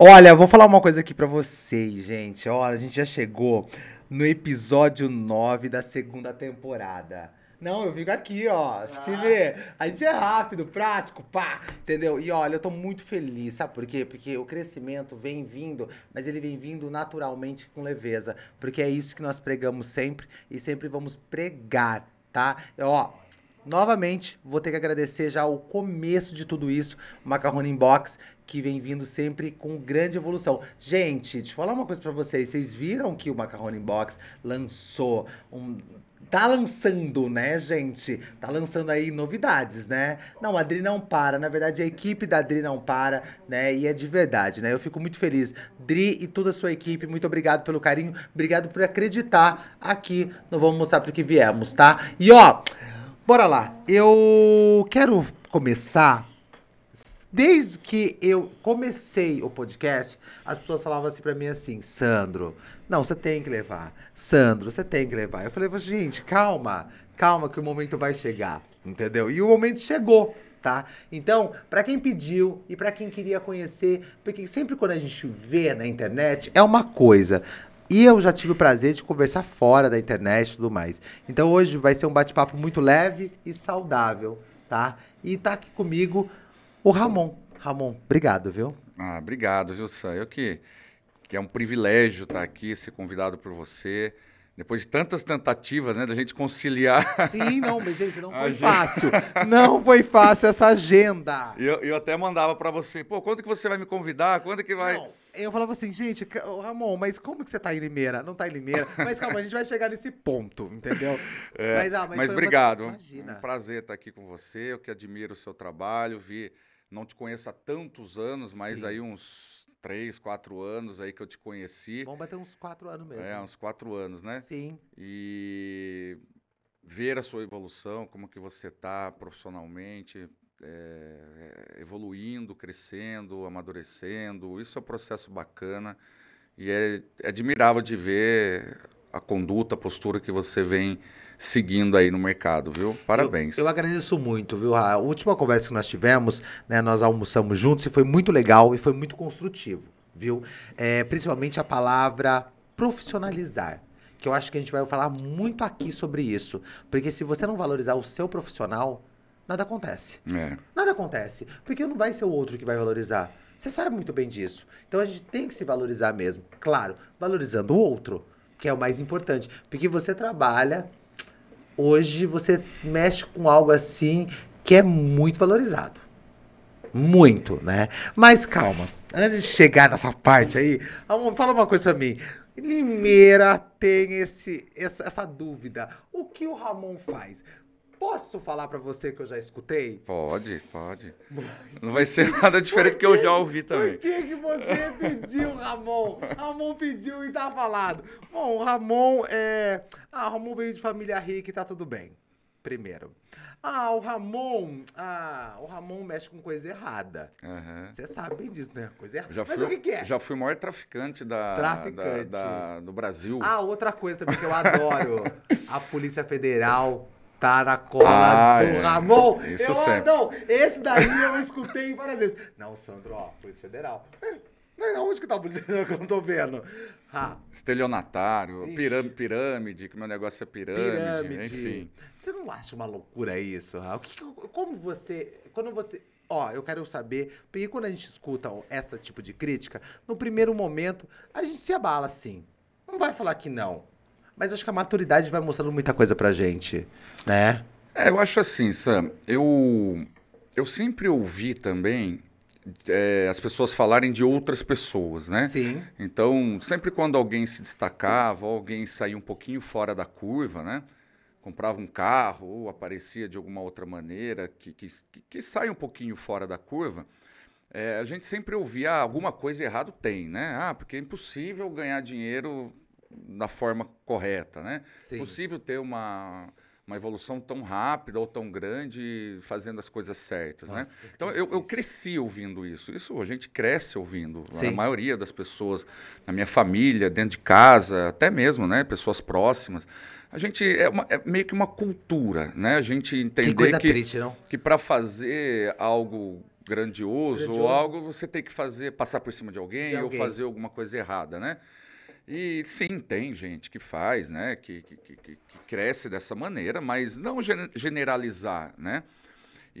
Olha, vou falar uma coisa aqui pra vocês, gente. Olha, a gente já chegou no episódio 9 da segunda temporada. Não, eu fico aqui, ó. Se vê. A gente é rápido, prático, pá, entendeu? E olha, eu tô muito feliz, sabe por quê? Porque o crescimento vem vindo, mas ele vem vindo naturalmente com leveza. Porque é isso que nós pregamos sempre e sempre vamos pregar, tá? Ó, novamente, vou ter que agradecer já o começo de tudo isso, o Macarrone Inbox, que vem vindo sempre com grande evolução. Gente, deixa eu falar uma coisa pra vocês. Vocês viram que o Macarrone Inbox lançou um Tá lançando, né, gente? Tá lançando aí novidades, né? Não, a Adri não para. Na verdade, a equipe da Adri não para, né? E é de verdade, né? Eu fico muito feliz. Dri e toda a sua equipe, muito obrigado pelo carinho. Obrigado por acreditar aqui no Vamos Mostrar Pro Que Viemos, tá? E ó, bora lá. Eu quero começar Desde que eu comecei o podcast, as pessoas falavam assim pra mim assim, Sandro, não, você tem que levar. Sandro, você tem que levar. Eu falei, gente, calma, calma que o momento vai chegar, entendeu? E o momento chegou, tá? Então, para quem pediu e para quem queria conhecer, porque sempre quando a gente vê na internet é uma coisa. E eu já tive o prazer de conversar fora da internet e tudo mais. Então hoje vai ser um bate-papo muito leve e saudável, tá? E tá aqui comigo o Ramon. Ramon, obrigado, viu? Ah, obrigado, Gilson. Eu que, que é um privilégio estar aqui, ser convidado por você. Depois de tantas tentativas, né, da gente conciliar. Sim, não, mas gente, não foi fácil. Não foi fácil essa agenda. Eu, eu até mandava para você, pô, quando que você vai me convidar? Quando que vai. Não, eu falava assim, gente, Ramon, mas como que você tá em Limeira? Não tá em Limeira. Mas calma, a gente vai chegar nesse ponto, entendeu? É, mas, ah, mas, mas obrigado. Uma... Imagina. É um prazer estar aqui com você. Eu que admiro o seu trabalho, vi não te conheço há tantos anos, mas Sim. aí uns três, quatro anos aí que eu te conheci. Vamos bater uns quatro anos mesmo. É, uns quatro anos, né? Sim. E ver a sua evolução, como que você está profissionalmente, é, evoluindo, crescendo, amadurecendo. Isso é um processo bacana e é, é admirável de ver a conduta, a postura que você vem seguindo aí no mercado, viu? Parabéns. Eu, eu, agradeço muito, viu? A última conversa que nós tivemos, né, nós almoçamos juntos e foi muito legal e foi muito construtivo, viu? É, principalmente a palavra profissionalizar. Que eu acho que a gente vai falar muito aqui sobre isso. Porque se você não valorizar o seu profissional, nada acontece. É. Nada acontece. Porque não vai ser o outro que vai valorizar. Você sabe muito bem disso. Então a gente tem que se valorizar mesmo. Claro, valorizando o outro, que é o mais importante. Porque você trabalha hoje você mexe com algo assim que é muito valorizado. Muito, né? Mas calma, antes de chegar nessa parte aí, fala uma coisa pra mim. Limeira tem esse, essa, essa dúvida. O que o Ramon faz? Posso falar para você que eu já escutei? Pode, pode. Não vai ser nada diferente que eu já ouvi também. Por que, que você pediu, Ramon? Ramon pediu e tá falado. Bom, o Ramon é. Ah, o Ramon veio de família rica e tá tudo bem. Primeiro. Ah, o Ramon. Ah, o Ramon mexe com coisa errada. Você uhum. sabe bem disso, né? Coisa errada. Já Mas fui, o que, que, é? Já fui o maior traficante da, traficante. Da, da, do Brasil. Ah, outra coisa também que eu adoro. a Polícia Federal tá na cola ah, do é. Ramon. Isso eu, sempre. Não, esse daí eu escutei várias vezes. Não, Sandro, ó, Polícia Federal. Mas onde que tá a Polícia Federal que eu não tô vendo? Ah. Estelionatário, pirâmide, pirâmide, que meu negócio é pirâmide, pirâmide, enfim. Você não acha uma loucura isso, Ra? O que, como você, quando você... Ó, eu quero saber, porque quando a gente escuta esse tipo de crítica, no primeiro momento, a gente se abala sim. Não vai falar que não. Mas acho que a maturidade vai mostrando muita coisa pra gente, né? É, eu acho assim, Sam. Eu, eu sempre ouvi também é, as pessoas falarem de outras pessoas, né? Sim. Então, sempre quando alguém se destacava, ou alguém saía um pouquinho fora da curva, né? Comprava um carro ou aparecia de alguma outra maneira que, que, que sai um pouquinho fora da curva, é, a gente sempre ouvia ah, alguma coisa errado tem, né? Ah, porque é impossível ganhar dinheiro da forma correta, né? Sim. Possível ter uma, uma evolução tão rápida ou tão grande fazendo as coisas certas, né? Nossa, né? Então eu, eu, cresci ouvindo isso. Isso a gente cresce ouvindo. Sim. A maioria das pessoas na minha família, dentro de casa, até mesmo, né? Pessoas próximas. A gente é, uma, é meio que uma cultura, né? A gente entender que, coisa que, triste, não? que para fazer algo grandioso, Grandioso. ou algo, você tem que fazer, passar por cima de alguém, De ou alguém. fazer alguma coisa errada, né? E sim, tem gente que faz, né? Que, que, que, que- cresce dessa maneira, mas não gene- generalizar, né?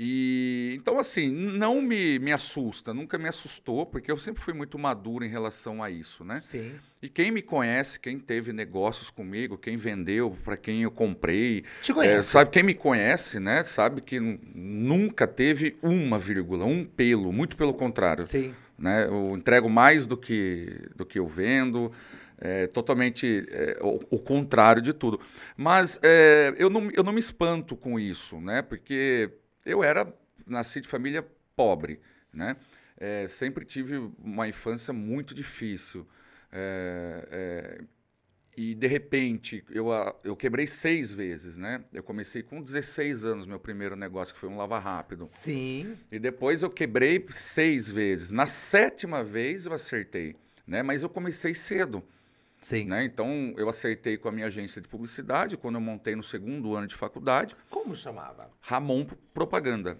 E então, assim, não me, me assusta, nunca me assustou, porque eu sempre fui muito maduro em relação a isso, né? Sim. E quem me conhece, quem teve negócios comigo, quem vendeu, para quem eu comprei, Te é, sabe, quem me conhece, né, sabe que nu- nunca teve uma vírgula, um pelo, muito pelo contrário. Sim. Né? Eu entrego mais do que, do que eu vendo, é, totalmente é, o, o contrário de tudo. Mas é, eu, não, eu não me espanto com isso, né? porque eu era, nasci de família pobre, né? É, sempre tive uma infância muito difícil. É, é, e de repente eu, eu quebrei seis vezes, né? Eu comecei com 16 anos meu primeiro negócio, que foi um lava rápido. Sim. E depois eu quebrei seis vezes. Na sétima vez eu acertei, né? Mas eu comecei cedo, Sim. né? Então eu acertei com a minha agência de publicidade quando eu montei no segundo ano de faculdade, Como chamava? Ramon Propaganda.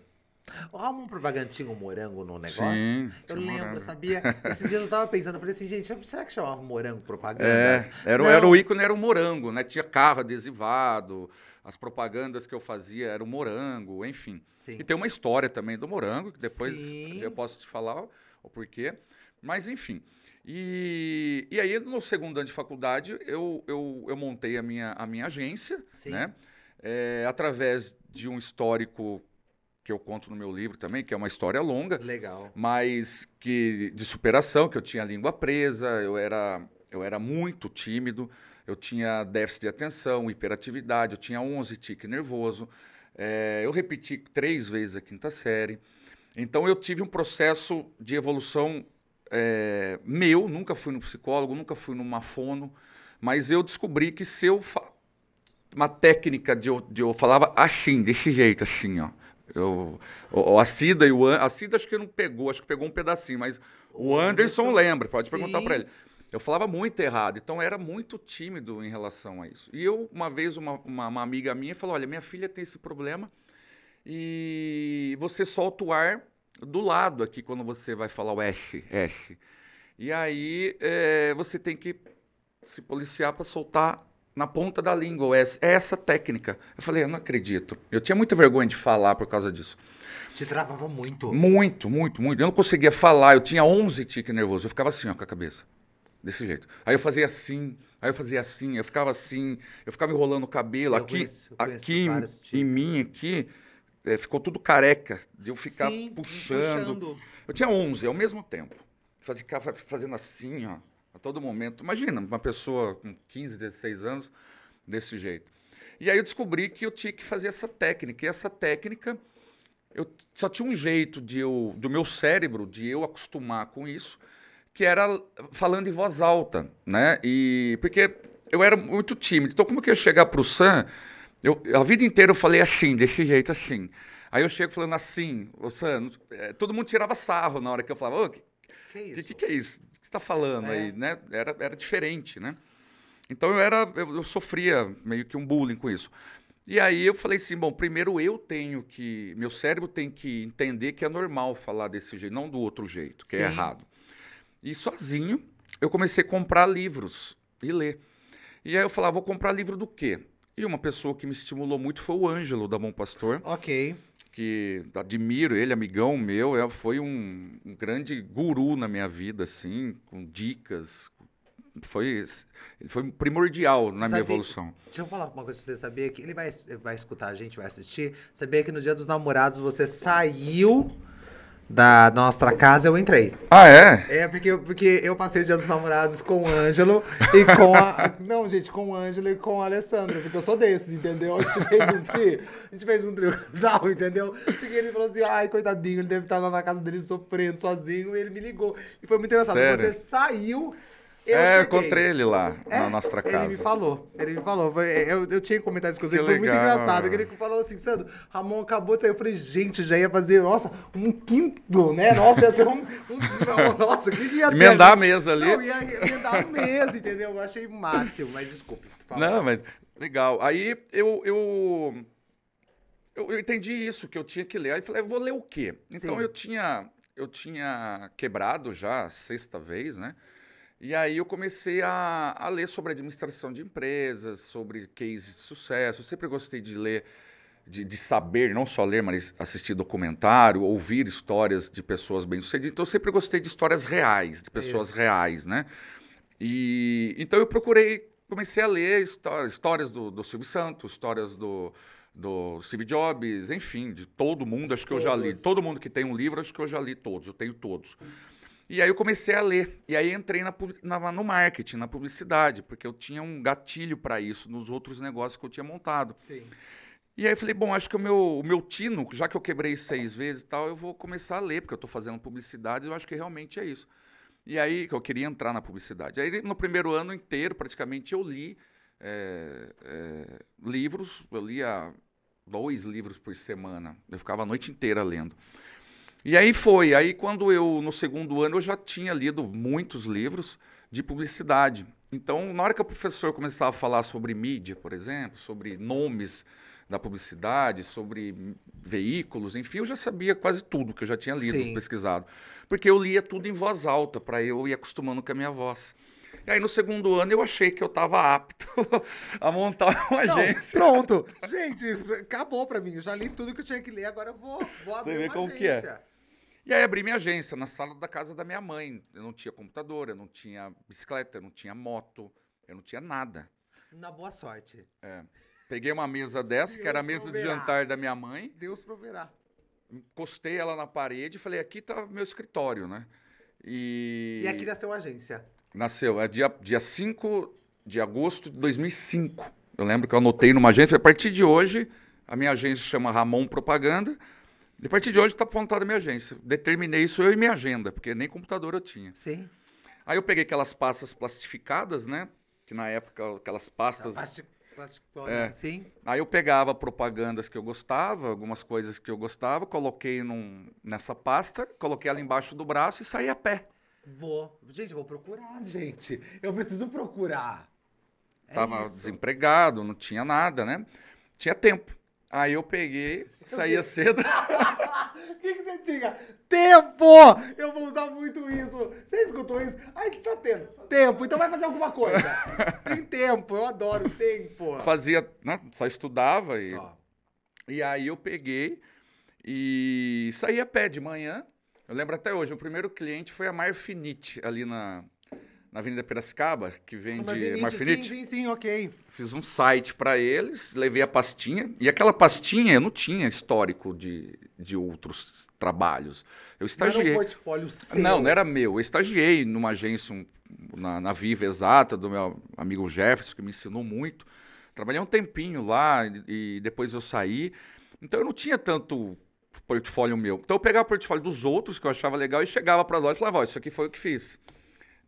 O Ramon Propaganda tinha um morango no negócio? Sim, Eu lembro, morango. sabia? Esses dias eu tava pensando, eu falei assim, gente, será que chamava morango propaganda? É, era, Não. era o ícone era o morango, né? Tinha carro adesivado, as propagandas que eu fazia era o morango, enfim. Sim. E tem uma história também do morango, que depois Sim. eu posso te falar o porquê. Mas, enfim. E, e aí, no segundo ano de faculdade, eu, eu, eu montei a minha, a minha agência, Sim. né? É, através de um histórico que eu conto no meu livro também, que é uma história longa Legal. mas que de superação, que eu tinha a língua presa, eu era, eu era muito tímido, eu tinha déficit de atenção, hiperatividade, eu tinha 11 tique nervoso, eh, eu repeti três vezes a quinta série. Então eu tive um processo de evolução eh, meu, nunca fui no psicólogo, nunca fui numa fono, mas eu descobri que se eu fa- uma técnica de eu, de eu falava assim, desse jeito, assim, ó. Eu, a Cida e o An- a Cida acho que não pegou, acho que pegou um pedacinho, mas o, O Anderson, Anderson, lembra, pode perguntar sim. para ele. Eu falava muito errado, então era muito tímido em relação a isso. E eu, uma vez, uma, uma, uma amiga minha falou: Olha, minha filha tem esse problema e você solta o ar do lado aqui quando você vai falar o S, S. E aí eh, você tem que se policiar para soltar na ponta da língua o S. É essa técnica. Eu falei, eu não acredito. Eu tinha muita vergonha de falar por causa disso. Te travava muito. Muito, muito, muito. Eu não conseguia falar. Eu tinha 11 tique nervoso. Eu ficava assim, ó, com a cabeça. Desse jeito. Aí eu fazia assim, aí eu fazia assim, eu ficava assim, eu ficava enrolando o cabelo. Eu aqui, conheço- conheço aqui em, tiques. em mim, aqui, eh, ficou tudo careca. De eu ficar Sim, puxando. Eu tinha 11 ao mesmo tempo. Fazia, ficava fazendo assim, ó, a todo momento. Imagina, uma pessoa com 15, 16 anos, desse jeito. E aí eu descobri que eu tinha que fazer essa técnica. E essa técnica, eu só tinha um jeito de eu, do meu cérebro, de eu acostumar com isso, que era falando em voz alta, né? E porque eu era muito tímido. Então, como que eu ia chegar para o Sam? Eu, a vida inteira eu falei assim, desse jeito assim. Aí eu chego falando assim, o Sam, eh, todo mundo tirava sarro na hora que eu falava, ô, que, Que o que, que, é isso? O que você está falando É. aí, né? Era, era diferente, né? Então eu era, eu, eu sofria meio que um bullying com isso. E aí eu falei assim, bom, primeiro eu tenho que, meu cérebro tem que entender que é normal falar desse jeito, não do outro jeito, que é Sim. errado. E sozinho eu comecei a comprar livros e ler. E aí eu falava, vou comprar livro do quê? E uma pessoa que me estimulou muito foi o Ângelo da Bom Pastor Ok. que admiro ele, amigão meu, é, foi um, um grande guru na minha vida, assim, com dicas. Foi, foi primordial na minha evolução. Deixa eu falar uma coisa pra você. Sabia que ele vai, vai escutar a gente, vai assistir. Sabia que no dia dos namorados você saiu da nossa casa eu entrei. Ah, é? É, porque, eu- porque eu passei o dia dos namorados com o Ângelo e com a. Não, gente, com o Ângelo e com a Alessandra, porque eu sou desses, entendeu? A gente fez um trio, a gente fez um trio casal, entendeu? Porque ele falou assim, ai, coitadinho, ele deve estar lá na casa dele sofrendo sozinho, e ele me ligou. E foi muito engraçado. Sério? Você saiu. Eu é, eu cheguei. encontrei ele lá, É, na nossa casa. Ele me falou, ele me falou. Foi- Eu, eu tinha comentado isso com você, foi muito engraçado. Que ele falou assim, Sandro, Ramon acabou de sair. Eu falei, gente, já ia fazer, nossa, um quinto, né? Nossa, ia ser um. um- não, nossa, o que, ia ter? Emendar a mesa ali. Não, ia emendar a mesa, entendeu? Eu achei o máximo, mas desculpe. Não, mas legal. Aí eu, eu, eu, eu entendi isso, que eu tinha que ler. Aí eu falei, eu vou ler o quê? Então Sim. eu tinha, eu tinha quebrado já a sexta vez, né? E aí eu comecei a, a ler sobre administração de empresas, sobre cases de sucesso. Eu sempre gostei de ler, de, de saber, não só ler, mas assistir documentário, ouvir histórias de pessoas bem-sucedidas. Então eu sempre gostei de histórias reais, de pessoas Isso. reais, né? E então eu procurei, comecei a ler histórias, histórias do, do Silvio Santos, histórias do, do Steve Jobs, enfim, de todo mundo, acho que eu já li. Todos. Todo mundo que tem um livro, acho que eu já li todos, eu tenho todos. E aí eu comecei a ler. E aí entrei na, na- no marketing, na publicidade, porque eu tinha um gatilho para isso nos outros negócios que eu tinha montado. Sim. E aí eu falei, bom, acho que o meu, o meu tino, já que eu quebrei seis vezes e tal, eu vou começar a ler, porque eu estou fazendo publicidade, eu acho que realmente é isso. E aí que eu queria entrar na publicidade. Aí no primeiro ano inteiro, praticamente, eu li é, é, livros, eu lia dois livros por semana. Eu ficava a noite inteira lendo. E aí foi. Aí quando eu, no segundo ano, eu já tinha lido muitos livros de publicidade. Então, na hora que o professor começava a falar sobre mídia, por exemplo, sobre nomes da publicidade, sobre veículos, enfim, eu já sabia quase tudo que eu já tinha lido, Sim. pesquisado. Porque eu lia tudo em voz alta, para eu ir acostumando com a minha voz. E aí, no segundo ano, eu achei que eu estava apto a montar uma Não, agência. pronto. Gente, acabou pra mim. Eu já li tudo que eu tinha que ler, agora eu vou, vou abrir vê uma como que é. E aí abri minha agência na sala da casa da minha mãe. Eu não tinha computador, eu não tinha bicicleta, eu não tinha moto, eu não tinha nada. Na boa sorte. Peguei uma mesa dessa, que era a Deus mesa de proverá. jantar da minha mãe, Deus proverá. encostei ela na parede e falei, aqui tá meu escritório, né? E, E aqui nasceu a agência. nasceu, é dia, dia 5 de agosto de 2005. Eu lembro que eu anotei numa agência, a partir de hoje, a minha agência chama Ramon Propaganda. E a partir de hoje está apontada a minha agência. Determinei isso eu e minha agenda, porque nem computador eu tinha. Sim. Aí eu peguei aquelas pastas plastificadas, né? Que na época, aquelas pastas. Plástico, É. Sim. Aí eu pegava propagandas que eu gostava, algumas coisas que eu gostava, coloquei num, nessa pasta, coloquei ela embaixo do braço e saí a pé. Vou. Gente, vou procurar, gente. Eu preciso procurar. É Tava isso. desempregado, não tinha nada, né? Tinha tempo. Aí eu peguei, saía cedo. O que, que você tinha? Tempo! Eu vou usar muito isso. Você escutou isso? Ai, que você tá tendo? Tempo. Então vai fazer alguma coisa. Tem tempo. Eu adoro tempo. Fazia, né? Só estudava e Só. E aí eu peguei e saí a pé de manhã. Eu lembro até hoje, o primeiro cliente foi a Marfinite, ali na, na Avenida Piracicaba, que vende Marfinite, Marfinite. Sim, sim, sim, ok. Fiz um site para eles, levei a pastinha. E aquela pastinha eu não tinha histórico de, de outros trabalhos. Eu Não era estagiei. um portfólio seu. Não, não era meu. Eu estagiei numa agência um- na, na Viva Exata, do meu amigo Jefferson, que me ensinou muito. Trabalhei um tempinho lá e, e depois eu saí. Então eu não tinha tanto portfólio meu. Então eu pegava o portfólio dos outros, que eu achava legal, e chegava para nós e falava, ó, isso aqui foi o que fiz.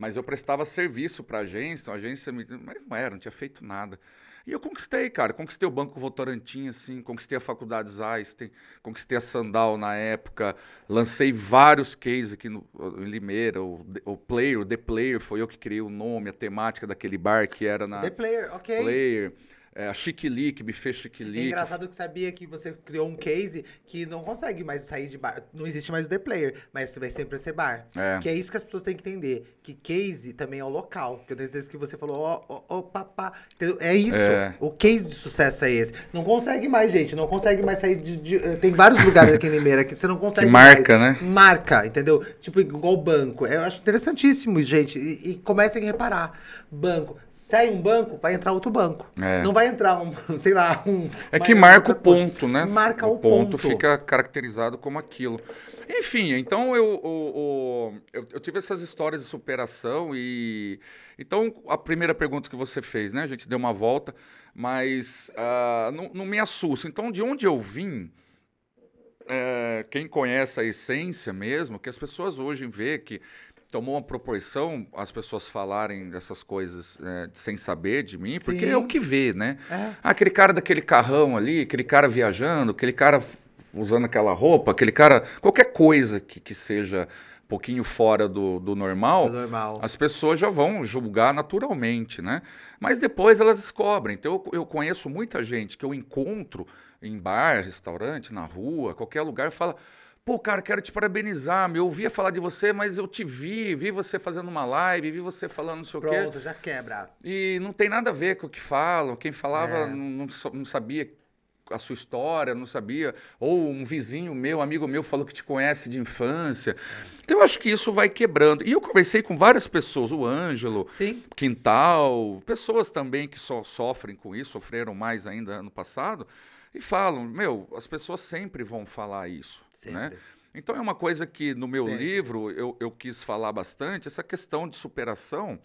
Mas eu prestava serviço para a agência, então a agência me... Mas não era, não tinha feito nada. E eu conquistei, cara. Conquistei o Banco Votorantim, assim, conquistei a Faculdades Einstein, conquistei a Sandal na época, lancei vários cases aqui no, em Limeira. O, o Player, o The Player, foi eu que criei o nome, a temática daquele bar que era na The Player, ok. Player. É, a Chiquilique, Buffet É Chiquilique. engraçado que sabia que você criou um case que não consegue mais sair de bar. Não existe mais o The Player, mas vai sempre ser bar. É. Que é isso que as pessoas têm que entender. Que case também é o local. Que eu tenho certeza que você falou, ó, ó, ó, papá. É isso. É. O case de sucesso é esse. Não consegue mais, gente. Não consegue mais sair de. de- eh, tem vários lugares aqui em Limeira que você não consegue Que marca, mais. né? Marca, entendeu? Tipo, igual banco. Eu acho interessantíssimo, gente. E, e comecem a reparar. Banco. Sai um banco, vai entrar outro banco. É. Não vai entrar um, sei lá, um. É que marca o ponto, né? Marca o, ponto. fica caracterizado como aquilo. Enfim, então eu, o- o- eu, eu tive essas histórias de superação e. Então, a primeira pergunta que você fez, né? A gente deu uma volta, mas ah, não, não me assusta. Então, de onde eu vim, é, quem conhece a essência mesmo, que as pessoas hoje vê que tomou uma proporção as pessoas falarem dessas coisas é, sem saber de mim, porque Sim. é o que vê, né? É. Ah, aquele cara daquele carrão ali, aquele cara viajando, aquele cara usando aquela roupa, aquele cara. qualquer coisa que, que seja pouquinho fora do, do normal, Do normal. as pessoas já vão julgar naturalmente, né? Mas depois elas descobrem. Então eu, eu conheço muita gente que eu encontro em bar, restaurante, na rua, qualquer lugar, fala. Pô, cara, quero te parabenizar. meu, Eu ouvia falar de você, mas eu te vi, vi você fazendo uma live, vi você falando não sei o quê. Pronto, já quebra. E não tem nada a ver com o que falam. Quem falava É. não, não sabia a sua história, não sabia. Ou um vizinho meu, amigo meu, falou que te conhece de infância. Então eu acho que isso vai quebrando. E eu conversei com várias pessoas, o Ângelo, Sim. Quintal, pessoas também que só sofrem com isso, sofreram mais ainda ano passado, e falam, meu, as pessoas sempre vão falar isso, né? Sempre. Então é uma coisa que no meu Sempre. livro eu, eu quis falar bastante, essa questão de superação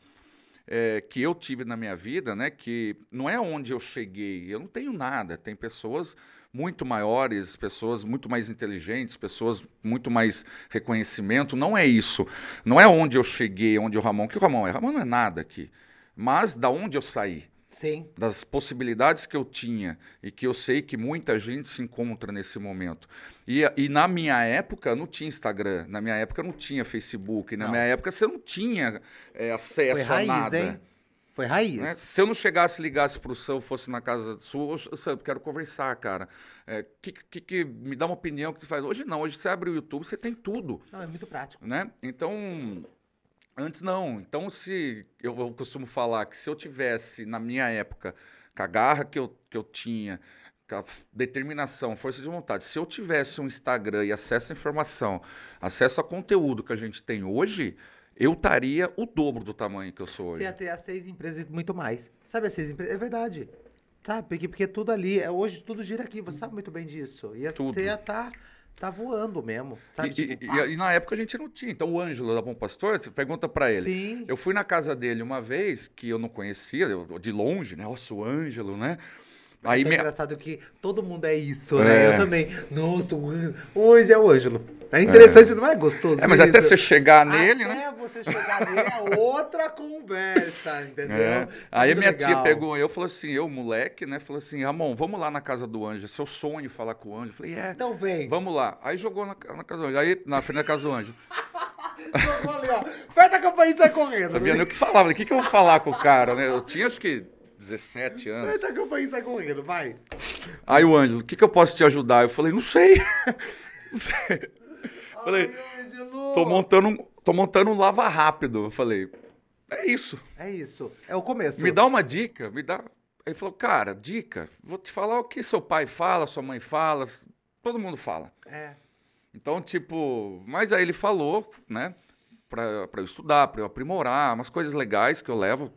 é, que eu tive na minha vida, né? Que não é onde eu cheguei, eu não tenho nada. Tem pessoas muito maiores, pessoas muito mais inteligentes, pessoas muito mais reconhecimento. Não é isso. Não é onde eu cheguei, onde o Ramon. Que o Ramon é? Ramon não é nada aqui. Mas da onde eu saí Sim. das possibilidades que eu tinha e que eu sei que muita gente se encontra nesse momento. E, e na minha época não tinha Instagram, na minha época não tinha Facebook, na Não. minha época você não tinha é, acesso Foi raiz, a nada. hein? Foi raiz. né? Se eu não chegasse, ligasse para o Sam, fosse na casa sua, "Ô, Sam, quero conversar, cara. É, que, que, que me dá uma opinião que você faz. Hoje não, hoje você abre o YouTube, você tem tudo Não, é muito prático. né? Então, antes não. Então, se eu, eu costumo falar que se eu tivesse na minha época com a garra que eu, que eu tinha, com a determinação, força de vontade, se eu tivesse um Instagram e acesso à informação, acesso a conteúdo que a gente tem hoje, eu estaria o dobro do tamanho que eu sou hoje. Você ia ter as seis empresas e muito mais. Sabe as seis empresas? É verdade. Sabe? Porque, porque tudo ali, é, hoje tudo gira aqui. Você sabe muito bem disso. Ia, Tudo. Você ia estar tá voando mesmo. Sabe? E, Tipo, e- e- na época a gente não tinha. Então o Ângelo da Bom Pastor, você pergunta pra ele. Sim. Eu fui na casa dele uma vez que eu não conhecia, eu- de longe, né? Nossa, o Ângelo, né? Aí é tão me- engraçado que todo mundo é isso, É. né? Eu também. Nossa, hoje é o Ângelo. É interessante, não é gostoso? É, mas até você chegar nele, Até né? você chegar nele é outra conversa, entendeu? É. Aí Muito minha tia legal. pegou eu, falou assim, eu, moleque, né? Falou assim, Ramon, vamos lá na casa do Anjo. Seu sonho falar com o Anjo. Eu falei, é, Então vem. vamos lá. Aí jogou na, na casa do Anjo. Aí, na frente da casa do Anjo. Jogou ali, ó. Aperta a campainha e sai correndo. Sabia nem o que falava. O que, que eu vou falar com o cara, né? Eu tinha acho que 17 anos. Aperta a campainha e sai correndo, vai. Aí o Ângelo, o que, que eu posso te ajudar? Eu falei, não sei. não sei. Falei, Ângelo. tô montando, um, tô montando um lava rápido. Eu falei, é isso. É isso. É o começo. Me dá uma dica, me dá. Ele falou, cara, dica, vou te falar o que seu pai fala, sua mãe fala, todo mundo fala. É. Então, tipo, mas aí ele falou, né, pra, pra eu estudar, pra eu aprimorar, umas coisas legais que eu levo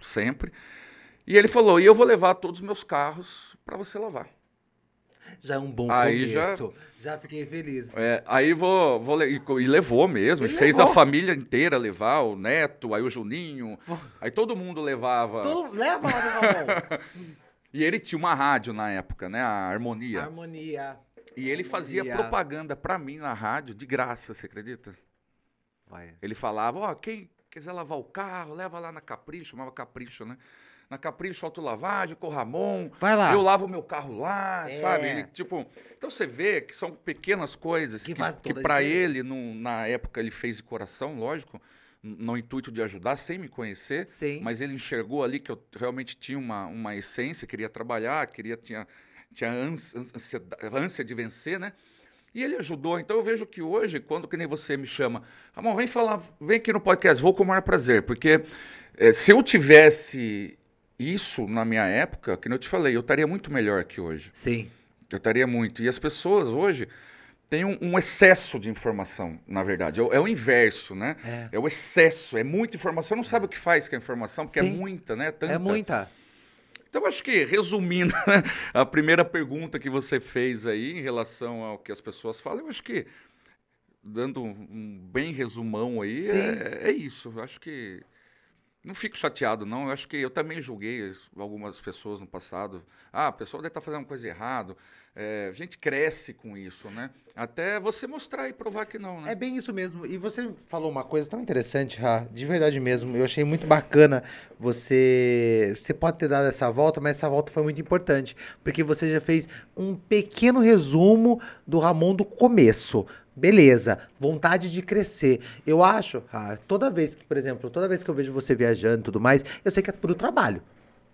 sempre. E ele falou, e eu vou levar todos os meus carros pra você lavar. Já é um bom Aí já- começo. Já... fiquei feliz. É, aí vou, vou e e levou mesmo, Ele e fez levou. a família inteira levar, o neto, aí o Juninho, aí todo mundo levava. Todo... Leva lá. E ele tinha uma rádio na época, né, a Harmonia. Harmonia. E ele fazia Harmonia. propaganda pra mim na rádio de graça, você acredita? Vai. Ele falava, ó, quem quiser lavar o carro, leva lá na Capricho, chamava Capricho, né? Na Capricho Autolavagem, com o Ramon. Vai lá. Eu lavo meu carro lá, É. sabe? Ele, tipo, então você vê que são pequenas coisas Que que, que, para ele, num- na época, ele fez de coração, lógico, no intuito de ajudar, sem me conhecer. Sim. Mas ele enxergou ali que eu realmente tinha uma, uma essência, queria trabalhar, queria, tinha, tinha ânsia, ânsia, de vencer, né? E ele ajudou. Então eu vejo que hoje, quando que nem você me chama, Ramon, vem falar, vem aqui no podcast, vou com o maior prazer. Porque eh, se eu tivesse isso na minha época, que nem eu te falei, eu estaria muito melhor que hoje. Sim. Eu estaria muito. E as pessoas hoje têm um, um excesso de informação, na verdade. É, o- é o inverso, né? É. o excesso. É muita informação. Não sabe o que faz com a informação, porque Sim. é muita, né? Tanta. É muita. Então, acho que, resumindo né, a primeira pergunta que você fez aí em relação ao que as pessoas falam, eu acho que, dando um, bem resumão aí, é, é isso. Eu acho que. Não fico chateado, não. Eu acho que eu também julguei as- algumas pessoas no passado. Ah, a pessoa deve estar fazendo uma coisa errada. É, a gente cresce com isso, né? Até você mostrar e provar que não, né? É bem isso mesmo. E você falou uma coisa tão interessante, Ra, de verdade mesmo. Eu achei muito bacana você. Você pode ter dado essa volta, mas essa volta foi muito importante. Porque você já fez um pequeno resumo do Ramon do começo. Beleza, vontade de crescer. Eu acho, ah, toda vez que, por exemplo, toda vez que eu vejo você viajando e tudo mais, eu sei que é pro trabalho.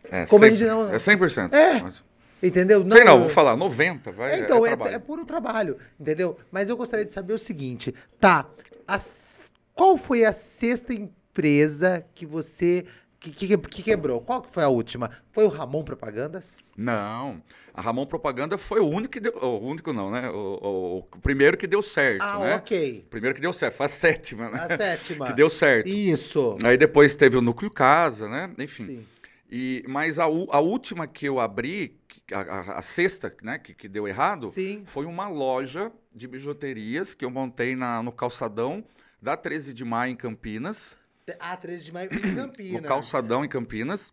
É, Como a 100%, gente não- é 100%. É. Mas- Entendeu? sei não, eu- vou falar 90, vai. É, então, é, é, é puro trabalho, entendeu? Mas eu gostaria de saber o seguinte, tá? as- qual foi a sexta empresa que você que, que, que quebrou? Qual que foi a última? Foi o Ramon Propagandas? Não, a Ramon Propaganda foi o único que deu. O único não, né? O, o- o primeiro que deu certo, Ah, né? ok. O primeiro que deu certo, foi a sétima, né? A sétima. que deu certo. Isso. Aí depois teve o Núcleo Casa, né? Enfim. Sim. E, mas a, a última que eu abri, a, a- a sexta, né, que, que deu errado, Sim. foi uma loja de bijuterias que eu montei na, no calçadão da 13 de maio em Campinas. A 13 de maio em Campinas. No calçadão em Campinas.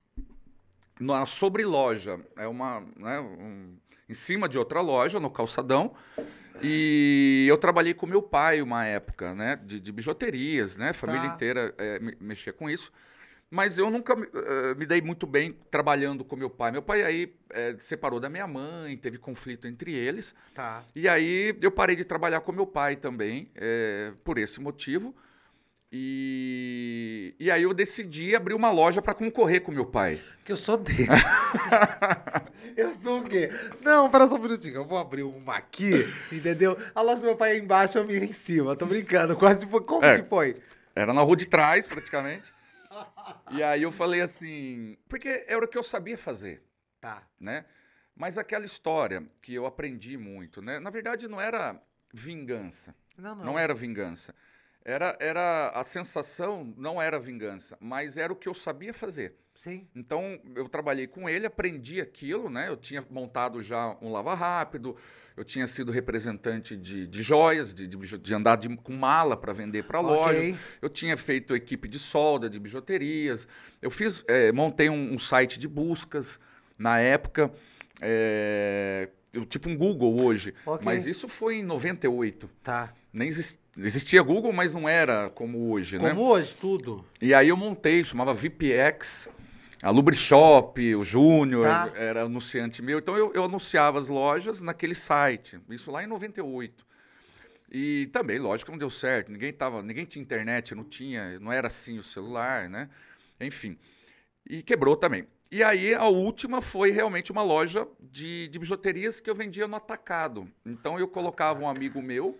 Na sobreloja, é uma, né, um- em cima de outra loja, no calçadão. E eu trabalhei com meu pai uma época, né, de, de bijuterias, né, família Tá. inteira me- mexia com isso. Mas eu nunca me- eh, me dei muito bem trabalhando com meu pai. Meu pai aí eh, separou da minha mãe, teve conflito entre eles. Tá. E aí eu parei de trabalhar com meu pai também, eh, por esse motivo. E, e aí eu decidi abrir uma loja para concorrer com meu pai. Que eu sou dele. eu sou o quê? Não, pera só um minutinho. Eu vou abrir uma aqui, entendeu? A loja do meu pai é embaixo, a minha é em cima. Tô brincando. Quase foi. Como É. que foi? Era na rua de trás, praticamente. E aí eu falei assim, porque era o que eu sabia fazer, Tá. né? Mas aquela história que eu aprendi muito, né? Na verdade não era vingança. Não, não. Não era vingança. Era, era a sensação, não era vingança, mas era o que eu sabia fazer. Sim. Então, eu trabalhei com ele, aprendi aquilo, né? Eu tinha montado já um lava rápido, eu tinha sido representante de, de joias, de, de, de andar de- com mala para vender para Ok. lojas. Eu tinha feito equipe de solda, de bijuterias. Eu fiz, eh, montei um, um site de buscas na época, eu- tipo um Google hoje. Ok. Mas isso foi em 98. Tá. Nem existia Google, mas não era como hoje, né? Como hoje, tudo. E aí eu montei, chamava VPX, a Lubrishop, o Júnior, Tá. era anunciante meu. Então eu, eu anunciava as lojas naquele site, isso lá em 98. E também, lógico, não deu certo. Ninguém tava, ninguém tinha internet, não tinha, não era assim o celular, né? Enfim. E quebrou também. E aí a última foi realmente uma loja de, de bijuterias que eu vendia no atacado. Então eu colocava um amigo meu,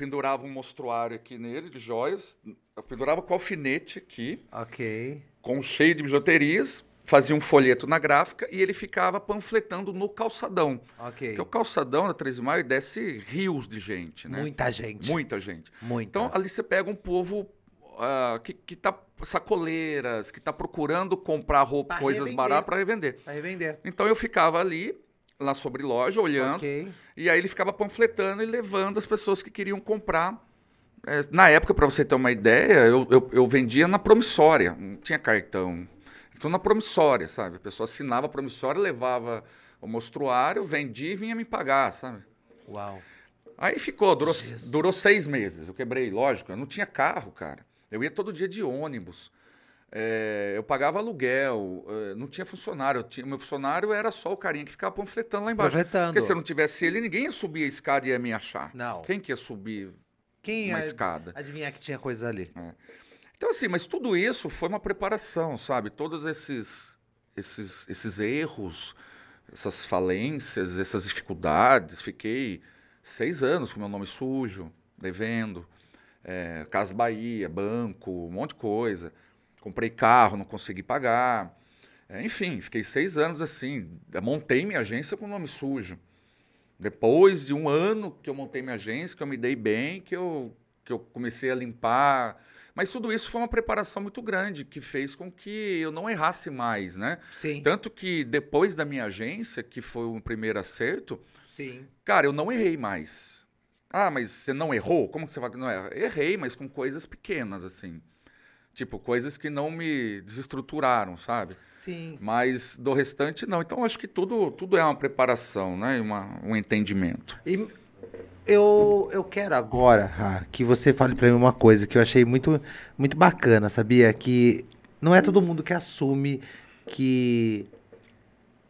pendurava um mostruário aqui nele de joias, eu pendurava com alfinete aqui, Ok. com cheio de bijuterias, fazia um folheto na gráfica e ele ficava panfletando no calçadão. Ok. Porque o calçadão da 13 de maio desce rios de gente, né? Muita gente. Muita gente. Muita. Então, ali você pega um povo ah, que, que tá sacoleiras, que tá procurando comprar roupa, Pra coisas baratas para revender. Vai revender. Então, eu ficava ali, na sobreloja, olhando, Ok. e aí ele ficava panfletando e levando as pessoas que queriam comprar. É, na época, para você ter uma ideia, eu, eu, eu vendia na promissória, não tinha cartão. Então, na promissória, sabe? A pessoa assinava a promissória, levava o mostruário, vendia e vinha me pagar, sabe? Uau. Aí ficou, durou, durou seis meses. Eu quebrei, lógico. Eu não tinha carro, cara. Eu ia todo dia de ônibus. É, eu pagava aluguel, é, não tinha funcionário. Tinha, meu funcionário era só o carinha que ficava panfletando lá embaixo. Porque se eu não tivesse ele, ninguém ia subir a escada e ia me achar. Não. Quem que ia subir Quem uma é- escada? Adivinhar que tinha coisa ali. Então, assim, mas tudo isso foi uma preparação, sabe? Todos esses, esses, esses erros, essas falências, essas dificuldades. Fiquei seis anos com meu nome sujo, devendo. É, Casa Bahia, banco, um monte de coisa. Comprei carro, não consegui pagar. É, enfim, fiquei seis anos assim. Montei minha agência com nome sujo. Depois de um ano que eu montei minha agência, que eu me dei bem, que eu, que eu comecei a limpar. Mas tudo isso foi uma preparação muito grande, que fez com que eu não errasse mais, né? Sim. Tanto que depois da minha agência, que foi o primeiro acerto, Sim. cara, eu não errei mais. Ah, mas você não errou? Como que você vai que não erra? Errei, mas com coisas pequenas, assim. Tipo, coisas que não me desestruturaram, sabe? Sim. Mas do restante, não. Então, acho que tudo, tudo é uma preparação, né? E uma, um entendimento. E eu, eu quero agora ah, que você fale pra mim uma coisa que eu achei muito, muito bacana, sabia? Que não é todo mundo que assume que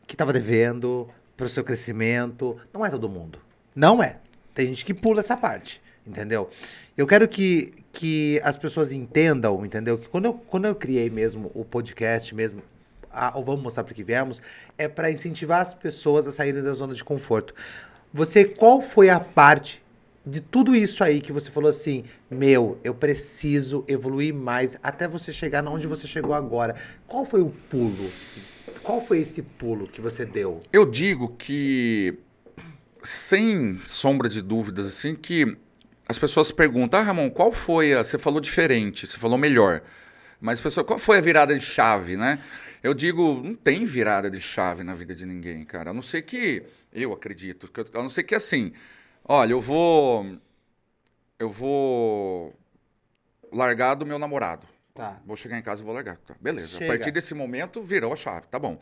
que tava devendo pro seu crescimento. Não é todo mundo. Não é. Tem gente que pula essa parte, entendeu? Eu quero que, que as pessoas entendam, entendeu? Que quando eu, quando eu criei mesmo o podcast mesmo, a, ou vamos mostrar para que viemos, é para incentivar as pessoas a saírem da zona de conforto. Você, qual foi a parte de tudo isso aí que você falou assim, meu, eu preciso evoluir mais até você chegar onde você chegou agora? Qual foi o pulo? Qual foi esse pulo que você deu? Eu digo que, sem sombra de dúvidas, assim, que as pessoas perguntam, ah, Ramon, qual foi a. Você falou diferente, você falou melhor. Mas, pessoal, qual foi a virada de chave, né? Eu digo, não tem virada de chave na vida de ninguém, cara. A não ser que. Eu acredito. A não ser que assim. Olha, eu vou. Eu vou. Largar do meu namorado. Tá. Vou chegar em casa e vou largar. Tá, beleza. Chega. A partir desse momento, virou a chave. Tá bom.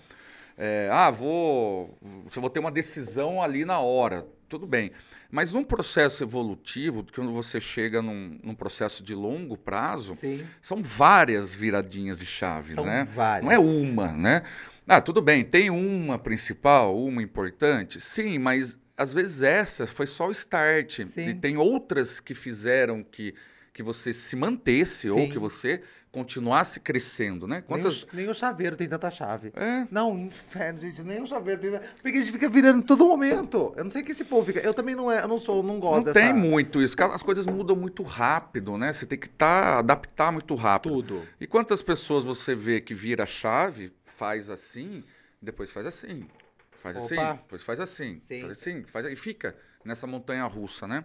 É, ah, vou. Vou ter uma decisão ali na hora. Tudo bem. Mas num processo evolutivo, quando você chega num, num processo de longo prazo, Sim. são várias viradinhas de chave, São né? várias. Não é uma, né? Ah, tudo bem, tem uma principal, uma importante, sim, mas às vezes essa foi só o start. Sim. E tem outras que fizeram que, que você se mantesse ou Sim. que você continuasse crescendo, né? Nem Quantas. o, nem o chaveiro tem tanta chave. É. Não, inferno, gente. Nem o chaveiro tem tanta... Porque a gente fica virando todo momento. Eu não sei que esse povo fica. Eu também não, é, eu não sou, não gosto Não dessa... tem muito isso. As coisas mudam muito rápido, né? Você tem que tá, adaptar muito rápido. Tudo. E quantas pessoas você vê que vira a chave, faz assim, depois faz assim, faz assim, Opa. depois faz assim, Sim. faz assim, faz e fica nessa montanha russa, né?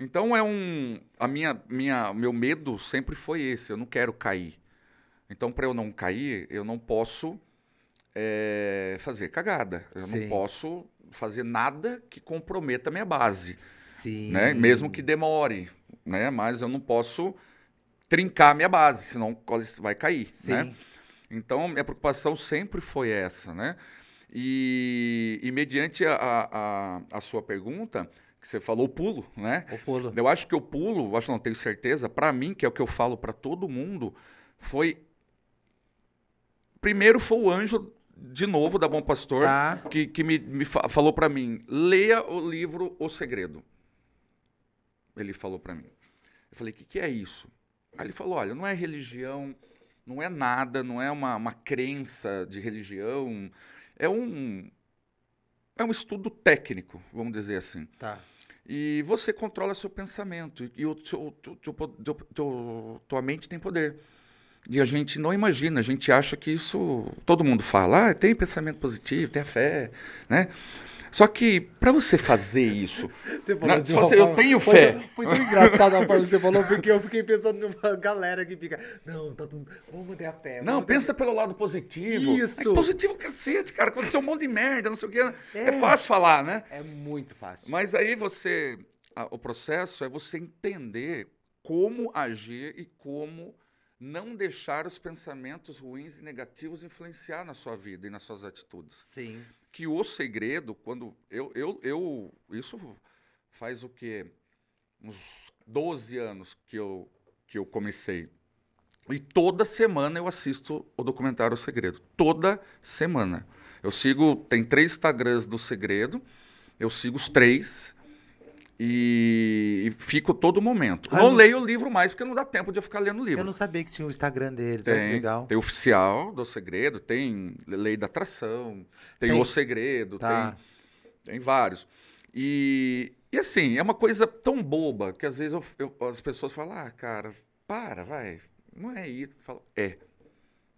Então é um a minha minha meu medo sempre foi esse, eu não quero cair. Então para eu não cair, eu não posso eh, fazer cagada. Eu Sim. não posso fazer nada que comprometa a minha base Sim. né? Mesmo que demore, né? Mas eu não posso trincar minha base, senão vai cair, Sim. né? Então, minha preocupação sempre foi essa, né? E, e mediante a, a, a sua pergunta, que você falou o pulo, né? O pulo. Eu acho que o pulo, acho que não tenho certeza, para mim, que é o que eu falo para todo mundo, foi primeiro foi o anjo de novo da Bom Pastor Tá. que, que me, me fa- falou para mim, leia o livro O Segredo. Ele falou para mim. Eu falei, o que, que é isso? Aí ele falou, olha, não é religião, não é nada, não é uma, uma crença de religião, é um é um estudo técnico, vamos dizer assim. Tá. E você controla seu pensamento. E o teu, teu- teu tua mente tem poder. E a gente não imagina, a gente acha que isso. Todo mundo fala, ah, tem pensamento positivo, tem a fé, né? Só que para você fazer isso, Você Não, de se uma você- eu forma- tenho foi- fé. Foi tão engraçado a forma que você falou, porque eu fiquei pensando numa galera que fica. Não, tá tudo. Vamos manter a fé. não, a pensa pelo lado positivo. Isso. É positivo cacete, cara. Aconteceu um monte de merda, não sei o quê. É, É. fácil falar, né? É muito fácil. Mas aí você. a- o processo é você entender como agir e como não deixar os pensamentos ruins e negativos influenciar na sua vida e nas suas atitudes. Sim. Que o segredo, quando. Eu, eu, eu isso faz o quê? Uns 12 anos que eu, que eu comecei. E toda semana eu assisto o documentário O Segredo. Toda semana. Eu sigo, tem três Instagrams do Segredo, eu sigo os três e, e fico todo momento. Ah, não não- leio o livro mais, porque não dá tempo de eu ficar lendo o livro. Eu não sabia que tinha o Instagram deles. Tem, legal. tem oficial do segredo, tem lei da atração, tem, Tem. o segredo, Tá. tem, tem vários. E, e assim, é uma coisa tão boba que às vezes eu- eu- as pessoas falam, ah, cara, para, vai, não é isso. Eu falo, é.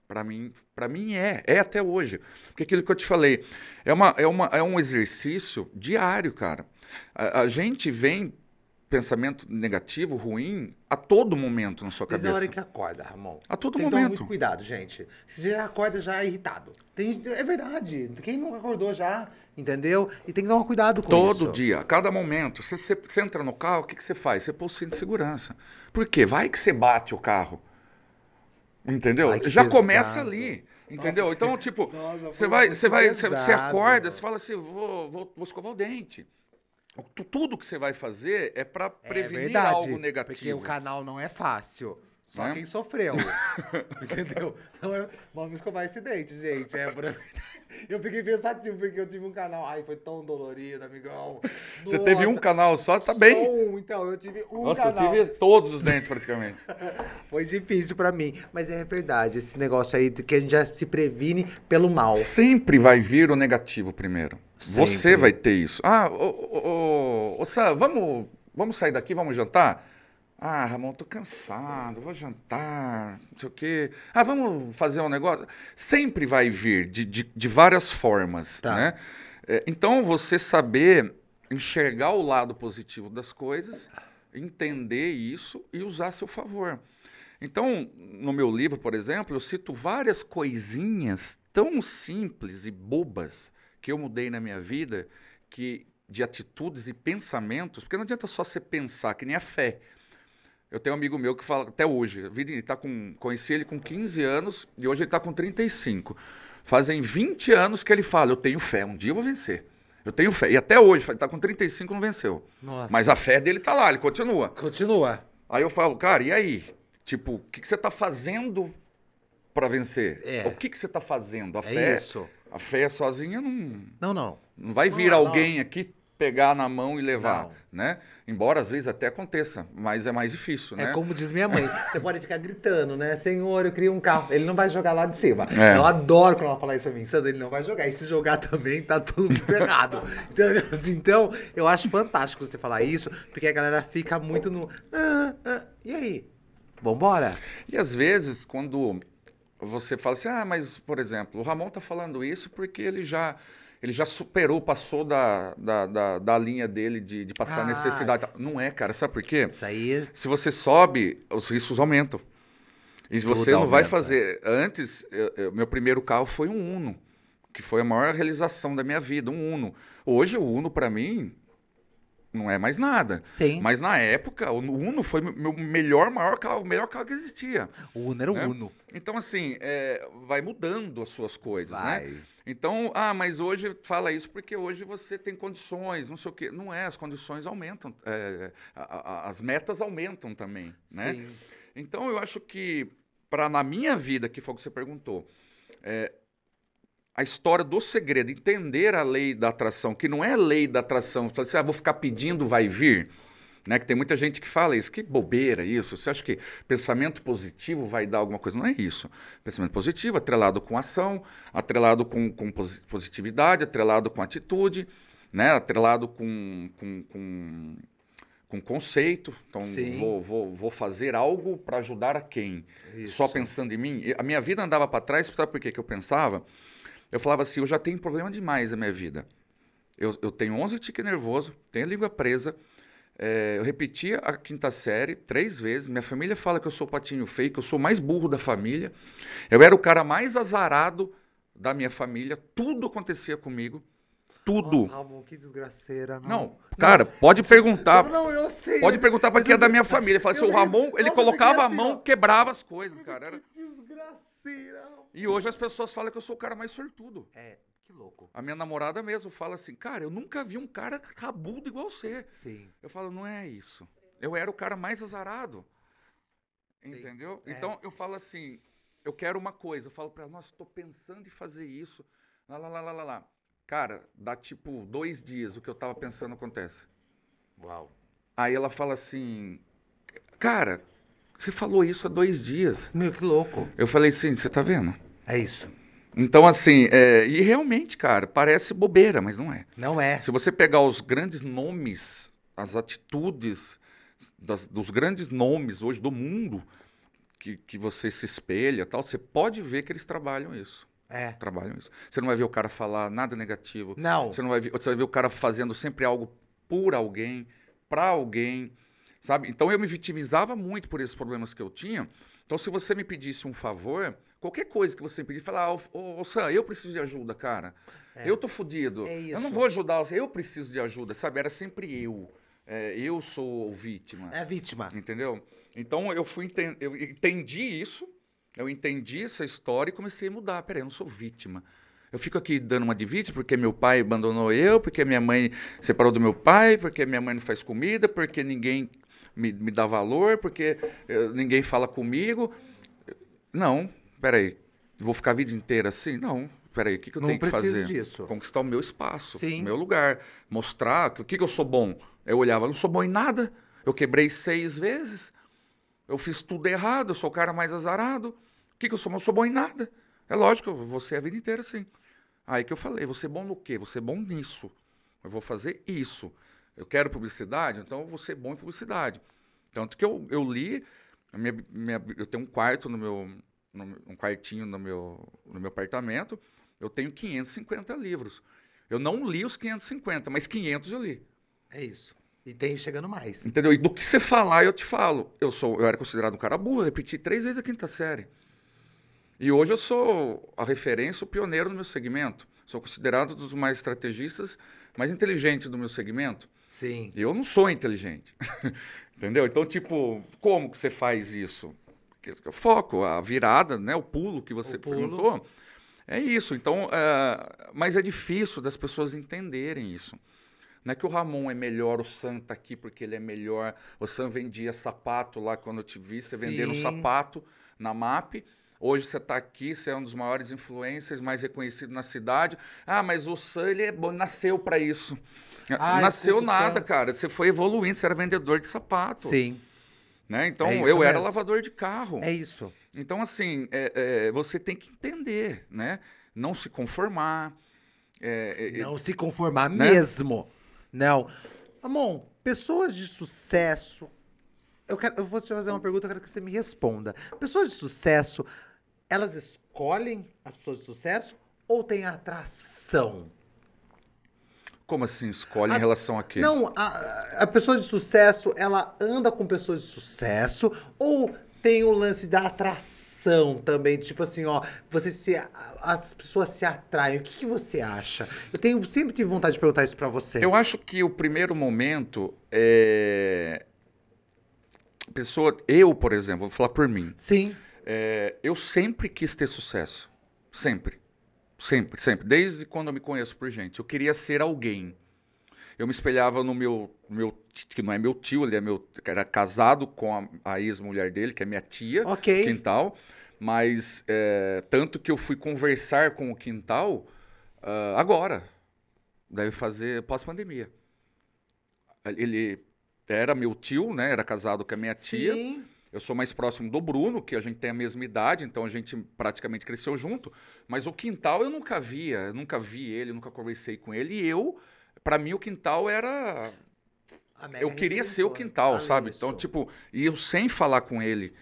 Para mim, para mim é, é até hoje. Porque aquilo que eu te falei, é, uma, é, uma, é um exercício diário, cara. A, a gente vem pensamento negativo, ruim, a todo momento na sua Desde a cabeça. hora que acorda, Ramon. A todo tem que tomar momento. muito cuidado, gente. Se você já acorda já irritado. Tem, é verdade. Quem nunca acordou já, entendeu? E tem que tomar cuidado com isso. Todo dia, a cada momento. Você, você- você entra no carro, o que, que você faz? Você põe o cinto de segurança. Por quê? Vai que você bate o carro. Entendeu? Ai, que Já pesado. começa ali. Entendeu? Nossa, então, tipo, nossa, você vai, você vai, você, você acorda, você fala assim, vou, vou, vou escovar o dente. Tu- Tudo que você vai fazer é para É prevenir verdade, algo negativo. Porque o canal não é fácil. Só né? quem sofreu. entendeu? Não é, vamos escovar esse dente, gente. É verdade. Eu fiquei pensativo, porque eu tive um canal. Ai, foi tão dolorido, amigão. Você teve um Nossa, canal só, tá bem. Só um, então, eu tive um Nossa, eu canal. tive todos os dentes praticamente. Foi difícil pra mim. Mas é verdade, esse negócio aí de que a gente já se previne pelo mal. Sempre vai vir o negativo primeiro. Você Sempre. vai ter isso. Ah, ô, ô, ô, ô, Sam, vamos, vamos sair daqui, vamos jantar? Ah, Ramon, tô cansado, vou jantar, não sei o quê. Ah, vamos fazer um negócio? Sempre vai vir de, de, de várias formas, Tá. né? É, então, você saber enxergar o lado positivo das coisas, entender isso e usar a seu favor. Então, no meu livro, por exemplo, eu cito várias coisinhas tão simples e bobas que eu mudei na minha vida, que de atitudes e pensamentos, porque não adianta só você pensar, que nem a fé. Eu tenho um amigo meu que fala, até hoje, ele tá com, conheci ele com 15 anos e hoje ele está com 35. Fazem 20 anos que ele fala, eu tenho fé, um dia eu vou vencer. Eu tenho fé. E até hoje, ele está com 35 não venceu. Nossa. Mas a fé dele tá lá, ele continua. Continua. Aí eu falo, cara, e aí? Tipo, o que, que você tá fazendo para vencer? É. O que, que você tá fazendo? A É fé, isso. A fé sozinha não, Não, não. não vai vir Não, alguém aqui pegar na mão e levar, Não. né? Embora às vezes até aconteça, mas é mais difícil, É né? como diz minha mãe. Você pode ficar gritando, né? Senhor, eu queria um carro. Ele não vai jogar lá de cima. É. Eu adoro quando ela fala isso pra mim. Sandra, ele não vai jogar. E se jogar também, tá tudo errado. Então, assim, então, eu acho fantástico você falar isso, porque a galera fica muito no. "Ah, ah, e aí? Vambora? E às vezes, quando você fala assim, ah, mas, por exemplo, o Ramon tá falando isso porque ele já, ele já superou, passou da, da, da, da linha dele de, de passar Ah. necessidade. Não é, cara, sabe por quê? Isso aí. Se você sobe, os riscos aumentam. E Tudo você não vai aumenta. fazer. Antes, eu- eu- meu primeiro carro foi um Uno, que foi a maior realização da minha vida, um Uno. Hoje, o Uno, para mim, não é mais nada. Sim. Mas na época, o Uno foi meu- meu melhor, maior carro, o melhor carro que existia. O Uno era o né? Uno. Então, assim, é, vai mudando as suas coisas, Vai. né? Então, ah, mas hoje fala isso porque hoje você tem condições, não sei o quê. Não é, as condições aumentam, é, a- a- as metas aumentam também, né? Sim. Então, eu acho que, para na minha vida, que foi o que você perguntou, é, a história do segredo, entender a lei da atração, que não é lei da atração, você fala assim, ah, vou ficar pedindo, vai vir, né? Que tem muita gente que fala isso, que bobeira isso. Você acha que pensamento positivo vai dar alguma coisa? Não é isso. Pensamento positivo atrelado com ação, atrelado com, com posi- positividade, atrelado com atitude, né? Atrelado com, com, com, com conceito. Então, vou, vou, vou fazer algo para ajudar a quem? Isso. Só pensando em mim? A minha vida andava para trás, sabe por que que eu pensava? Eu falava assim, eu já tenho problema demais na minha vida. Eu, eu tenho 11 tique nervoso, tenho a língua presa, é, eu repetia a quinta série três vezes. Minha família fala que eu sou o patinho feio, que eu sou o mais burro da família. Eu era o cara mais azarado da minha família. Tudo acontecia comigo. Tudo. Nossa, Ramon, que desgraceira. Não, não, cara, pode perguntar. Não, não, eu sei. Pode perguntar para quem é da minha família. Fala assim, o Ramon, ele Nossa, colocava a mão, assim, ó. quebrava as coisas, cara. Era- Que desgraceira. E hoje as pessoas falam que eu sou o cara mais sortudo. É, que louco. A minha namorada mesmo fala assim, cara, eu nunca vi um cara rabudo igual você. Sim. Eu falo, não é isso. Eu era o cara mais azarado. Entendeu? é. Então eu falo assim, eu quero uma coisa. Eu falo pra ela, nossa, estou pensando em fazer isso. Lá, lá, lá, lá, lá, lá. Cara, dá tipo dois dias o que eu tava pensando acontece. Uau. Aí ela fala assim, cara, você falou isso há dois dias. Meu, que louco. Eu falei, sim, você tá vendo? É isso. Então, assim, é, e realmente, cara, parece bobeira, mas não é. Não é. Se você pegar os grandes nomes, as atitudes das- dos grandes nomes hoje do mundo que, que você se espelha, tal, você pode ver que eles trabalham isso. É. Trabalham isso. Você não vai ver o cara falar nada negativo. Não. Você não vai ver, você vai ver o cara fazendo sempre algo por alguém, para alguém, sabe? Então eu me vitimizava muito por esses problemas que eu tinha. Então se você me pedisse um favor, qualquer coisa que você me pedisse, falar, ô, ô, ô Sam, eu preciso de ajuda, cara. Eu tô fudido. É Eu não vou ajudar você, eu preciso de ajuda, sabe? Era sempre eu. É, eu sou o vítima. É vítima. Entendeu? Então eu fui enten- eu entendi isso, eu entendi essa história e comecei a mudar. Peraí, eu não sou vítima. Eu fico aqui dando uma de vítima porque meu pai abandonou eu, porque minha mãe separou do meu pai, porque minha mãe não faz comida, porque ninguém me, me dá valor, porque eh, ninguém fala comigo. Não, peraí, vou ficar a vida inteira assim? Não, peraí, o que, que eu Não tenho que fazer? disso. Conquistar o meu espaço, Sim. o meu lugar, mostrar que- o que, que eu sou bom. Eu olhava, eu não sou bom em nada, eu quebrei seis vezes, eu fiz tudo errado, eu sou o cara mais azarado. O que, que eu sou? Eu não sou bom em nada. É lógico, eu ser a vida inteira assim. Aí que eu falei, você é bom no quê? Você é bom nisso. Eu vou fazer isso. Eu quero publicidade, então eu vou ser bom em publicidade. Tanto que eu, eu li, minha, minha- eu tenho um quarto no meu, no um quartinho no meu, no meu apartamento, eu tenho 550 livros. Eu não li os 550, mas 500 eu li. É isso. E tem chegando mais. Entendeu? E do que você falar, eu te falo. Eu sou, eu era considerado um cara burro, repeti três vezes a quinta série. E hoje eu sou a referência, o pioneiro no meu segmento. Sou considerado um dos mais estrategistas, mais inteligentes do meu segmento. Sim. Eu não sou inteligente. Entendeu? Então, tipo, como que você faz isso? O foco, a virada, né? o pulo que você pulo. perguntou. É isso. Então, é, mas é difícil das pessoas entenderem isso. Não é que o Ramon é melhor, o Sam tá aqui porque ele é melhor. O Sam vendia sapato lá quando eu te vi, você vendendo um sapato na MAP. Hoje você está aqui, você é um dos maiores influencers, mais reconhecido na cidade. Ah, mas o Sam, ele é bom, nasceu para isso. Ah, nasceu nada, tanto. cara. Você foi evoluindo, você era vendedor de sapato. Sim. Né? Então, É eu era mesmo. lavador de carro. É isso. Então, assim, é- é, você tem que entender, né? Não se conformar. É, é, Não se conformar né? mesmo. Não. Amon, pessoas de sucesso. Eu, quero, eu vou te fazer uma pergunta, eu quero que você me responda. Pessoas de sucesso, elas escolhem as pessoas de sucesso ou tem atração? Como assim, escolhe A- em relação a quê? Não, a, a pessoa de sucesso, ela anda com pessoas de sucesso ou tem o lance da atração também? Tipo assim, ó, você se, as pessoas se atraem. O que, que você acha? Eu tenho, sempre tive vontade de perguntar isso pra você. Eu acho que o primeiro momento é. Pessoa, eu, por exemplo, vou falar por mim. Sim. É, eu sempre quis ter sucesso. Sempre. Sempre, sempre. Desde quando eu me conheço por gente. Eu queria ser alguém. Eu me espelhava no meu, meu que não é meu tio, ele é meu, era casado com a, a ex-mulher dele, que é minha tia, Ok. Quintal. Mas é, tanto que eu fui conversar com o Quintal ah, agora. Deve fazer pós-pandemia. Ele era meu tio, né? Era casado com a minha tia. Sim. Eu sou mais próximo do Bruno, que a gente tem a mesma idade, então a gente praticamente cresceu junto. Mas o Quintal eu nunca via, eu nunca vi ele, nunca conversei com ele. E eu, pra mim, o Quintal era. Eu queria ser o. Quintal, Ah, sabe? isso. Então, tipo, e eu sem falar com ele.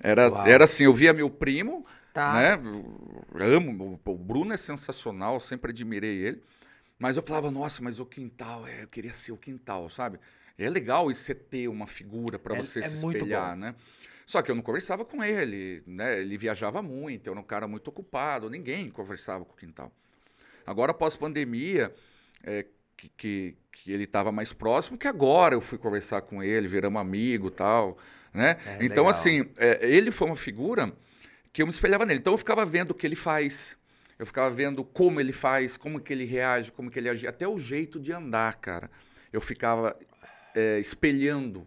Era, Uau. era assim, eu via meu primo, Tá. né? Eu amo, o Bruno é sensacional, sempre admirei ele. Mas eu falava, nossa, mas o Quintal, é, eu queria ser o Quintal, sabe? É legal você ter uma figura para É- você é se muito espelhar, né? Só que eu não conversava com ele, né? Ele viajava muito, eu era um cara muito ocupado, ninguém conversava com o Quintal. Agora, após pandemia, é, que, que, que ele estava mais próximo, que agora eu fui conversar com ele, viramos amigo e tal, né? É, então, legal. assim, é, ele foi uma figura que eu me espelhava nele. Então, eu ficava vendo o que ele faz, eu ficava vendo como ele faz, como que ele reage, como que ele age, até o jeito de andar, cara. Eu ficava é, espelhando.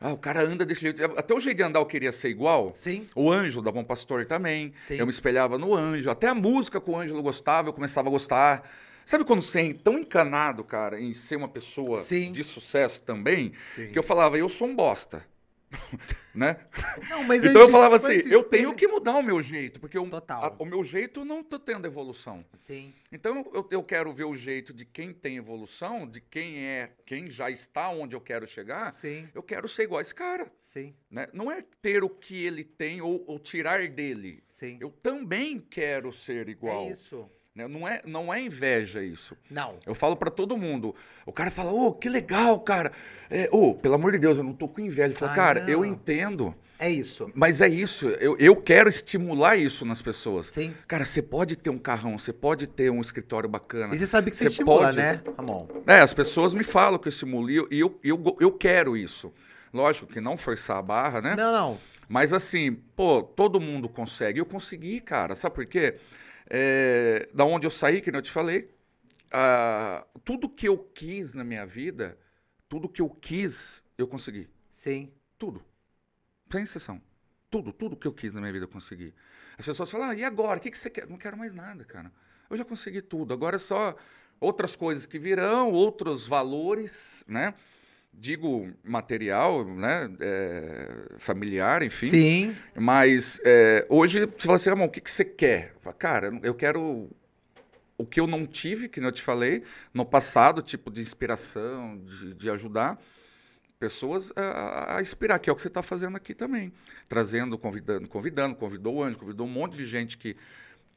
Ah, o cara anda desse jeito. Até o jeito de andar eu queria ser igual. Sim. O Anjo da Bom Pastor também. Sim. Eu me espelhava no Anjo. Até a música que o Ângelo gostava, eu começava a gostar. Sabe quando você é tão encanado, cara, em ser uma pessoa Sim. de sucesso também, Sim. que eu falava, eu sou um bosta. né? Não, então eu falava assim, eu tenho que mudar o meu jeito, porque o, Total. a- o meu jeito não tá tendo evolução. Sim. Então eu, eu quero ver o jeito de quem tem evolução, de quem é, quem já está onde eu quero chegar. Sim. Eu quero ser igual a esse cara. Sim. Né? Não é ter o que ele tem ou, ou tirar dele. Sim. Eu também quero ser igual. É isso. Né? Não, é, não é inveja isso. Não. Eu falo pra todo mundo. O cara fala, ô, que legal, cara. É, Ô, pelo amor de Deus, eu não tô com inveja. Ele fala, Ah, cara, não. eu entendo. É isso. Mas é isso, eu, eu quero estimular isso nas pessoas. Sim. Cara, você pode ter um carrão, você pode ter um escritório bacana. E você sabe que você estimula, pode- né, Ramon? É, as pessoas me falam que eu estimulo e eu, eu, eu, eu quero isso. Lógico que não forçar a barra, né? Não, não. Mas assim, pô, todo mundo consegue. Eu consegui, cara. Sabe por quê? É, da onde eu saí, que eu te falei, ah, tudo que eu quis na minha vida, tudo que eu quis, eu consegui. Sim. Tudo. Sem exceção. Tudo, tudo que eu quis na minha vida eu consegui. As pessoas falam, ah, e agora? O que, que você quer? Não quero mais nada, cara. Eu já consegui tudo. Agora é só outras coisas que virão, outros valores, né? Digo material, né? É, familiar, enfim. Sim. Mas é, hoje você fala assim, o que, que você quer? Cara, eu quero o que eu não tive, que eu te falei, no passado, tipo de inspiração, de, de ajudar pessoas a, a, inspirar, que é o que você está fazendo aqui também. Trazendo, convidando, convidando, convidou o Anjo, convidou um monte de gente que,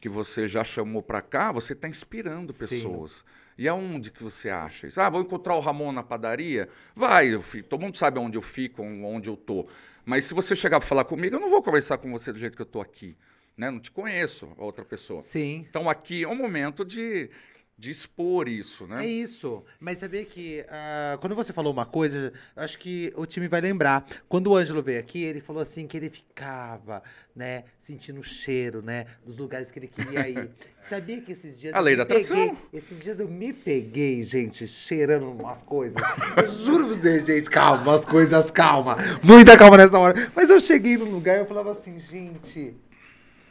que você já chamou para cá, você está inspirando pessoas. Sim. E aonde que você acha isso? Ah, vou encontrar o Ramon na padaria? Vai, fico, todo mundo sabe onde eu fico, onde eu tô. Mas se você chegar para falar comigo, eu não vou conversar com você do jeito que eu tô aqui. Né? Não te conheço, a outra pessoa. Sim. Então aqui é um momento de de expor isso, né? É isso. Mas sabia que uh, quando você falou uma coisa, acho que o time vai lembrar. Quando o Ângelo veio aqui, ele falou assim que ele ficava, né, sentindo o cheiro, né, dos lugares que ele queria ir. sabia que esses dias a lei da atração. Esses dias eu me peguei, gente, cheirando umas coisas. eu juro pra você, gente, calma, umas coisas, calma. Muita calma nessa hora. Mas eu cheguei num lugar e eu falava assim, gente,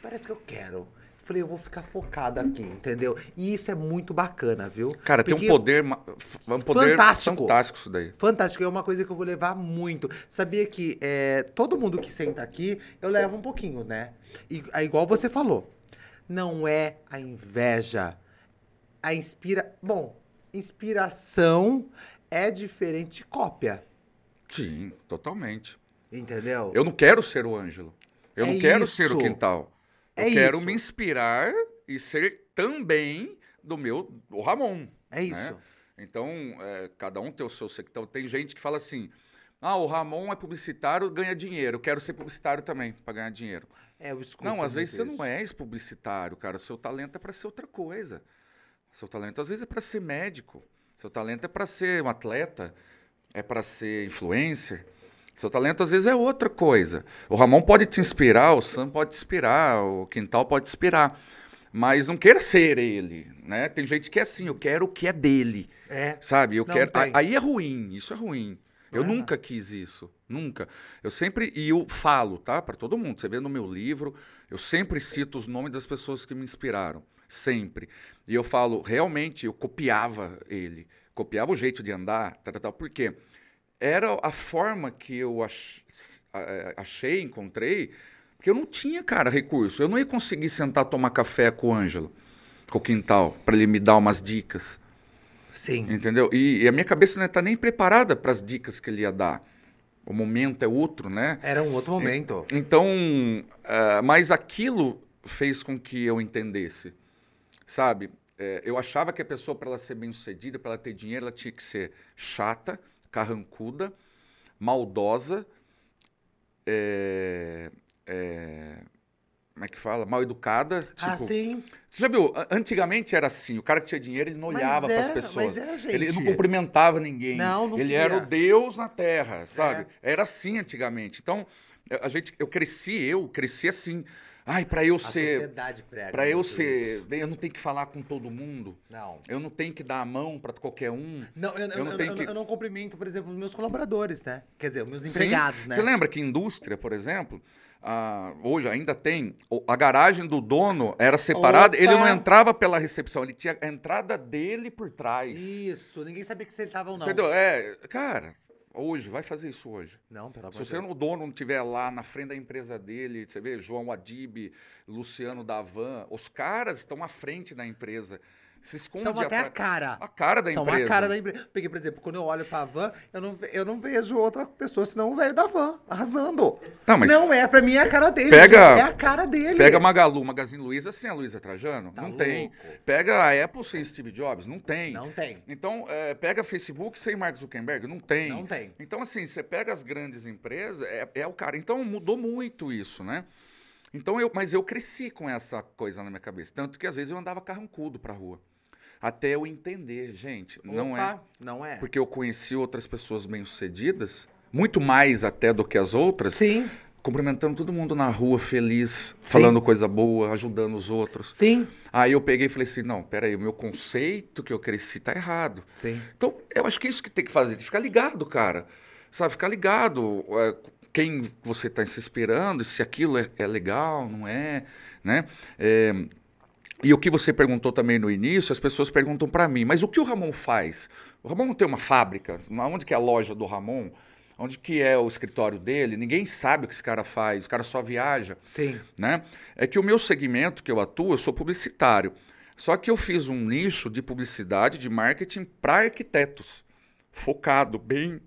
parece que eu quero. Falei, eu vou ficar focado aqui, entendeu? E isso é muito bacana, viu? Cara, Porque tem um poder, um poder fantástico. fantástico isso daí. Fantástico, é uma coisa que eu vou levar muito. Sabia que é, todo mundo que senta aqui, eu levo um pouquinho, né? E é igual você falou. Não é a inveja. A inspira... Bom, inspiração é diferente de cópia. Sim, totalmente. Entendeu? Eu não quero ser o Ângelo. Eu é não quero isso. ser o Quintal. Eu é quero isso. me inspirar e ser também do meu o Ramon. É né? isso. Né? Então, é, cada um tem o seu sector. Tem gente que fala assim: ah, o Ramon é publicitário, ganha dinheiro. Eu quero ser publicitário também, para ganhar dinheiro. É, eu escuto Não, às vezes você não é publicitário, cara. Seu talento é para ser outra coisa. Seu talento, às vezes, é para ser médico. Seu talento é para ser um atleta, é para ser influencer. Seu talento às vezes é outra coisa. O Ramon pode te inspirar, o Sam pode te inspirar, o Quintal pode te inspirar. Mas não queira ser ele, né? Tem gente que é assim, eu quero o que é dele. É. Sabe? Eu não, quero. Tem. Aí é ruim, isso é ruim. Eu é. nunca quis isso, nunca. Eu sempre e eu falo, tá, para todo mundo. Você vê no meu livro, eu sempre cito os nomes das pessoas que me inspiraram, sempre. E eu falo, realmente, eu copiava ele, copiava o jeito de andar, tal, tal. Por quê? Era a forma que eu achei, encontrei, porque eu não tinha, cara, recurso. Eu não ia conseguir sentar tomar café com o Ângelo, com o Quintal, para ele me dar umas dicas. Sim. Entendeu? E, e a minha cabeça não está nem preparada para as dicas que ele ia dar. O momento é outro, né? Era um outro momento. Então, uh, mas aquilo fez com que eu entendesse, sabe? É, eu achava que a pessoa, para ela ser bem sucedida, para ela ter dinheiro, ela tinha que ser chata, carrancuda, maldosa, é, é, como é que fala? Mal educada. Ah, tipo, ah, sim. Você já viu? Antigamente era assim: o cara que tinha dinheiro, ele não olhava para as pessoas. Ele não cumprimentava ninguém. Não, não Ele queria. era o Deus na terra, sabe? É. Era assim antigamente. Então, a gente, eu cresci, eu cresci assim. Ai, para eu a ser. Para eu ser. Isso. Eu não tenho que falar com todo mundo. Não. Eu não tenho que dar a mão para qualquer um. Não, eu, eu, eu não, tenho eu, que... eu não cumprimento, por exemplo, os meus colaboradores, né? Quer dizer, os meus empregados, Sim. né? Você lembra que indústria, por exemplo, ah, hoje ainda tem. A garagem do dono era separada, Opa. ele não entrava pela recepção, ele tinha a entrada dele por trás. Isso, ninguém sabia que você estava ou não. Entendeu? É, cara, Hoje, vai fazer isso hoje. Não, pelo amor Se você, o dono, não estiver lá na frente da empresa dele, você vê João Adib, Luciano Davan, os caras estão à frente da empresa se esconde. São até a, a cara. A cara da São empresa. São a cara da empresa. Porque, por exemplo, quando eu olho pra van, eu não, eu não vejo outra pessoa senão o velho da van, arrasando. Não, mas não é, pra mim é a cara dele, pega, gente, é a cara dele. Pega Magalu, Magazine Luiza sem a Luiza Trajano? Tá não louco. tem. Pega a Apple sem Steve Jobs? Não tem. Não tem. Então, é, pega Facebook sem Mark Zuckerberg? Não tem. Não tem. Então, assim, você pega as grandes empresas, é, é o cara. Então, mudou muito isso, né? Então, eu, mas eu cresci com essa coisa na minha cabeça. Tanto que às vezes eu andava carrancudo pra rua. Até eu entender, gente, Opa, não é. Não é. Porque eu conheci outras pessoas bem-sucedidas, muito mais até do que as outras. Sim. Cumprimentando todo mundo na rua, feliz, falando Sim. coisa boa, ajudando os outros. Sim. Aí eu peguei e falei assim: não, peraí, o meu conceito que eu cresci tá errado. Sim. Então, eu acho que é isso que tem que fazer, tem que ficar ligado, cara. Sabe, ficar ligado. É, quem você está se esperando, se aquilo é, é legal, não é, né? É, e o que você perguntou também no início, as pessoas perguntam para mim, mas o que o Ramon faz? O Ramon não tem uma fábrica? Onde que é a loja do Ramon? Onde que é o escritório dele? Ninguém sabe o que esse cara faz, o cara só viaja. Sim. Né? É que o meu segmento que eu atuo, eu sou publicitário. Só que eu fiz um nicho de publicidade, de marketing para arquitetos, focado, bem,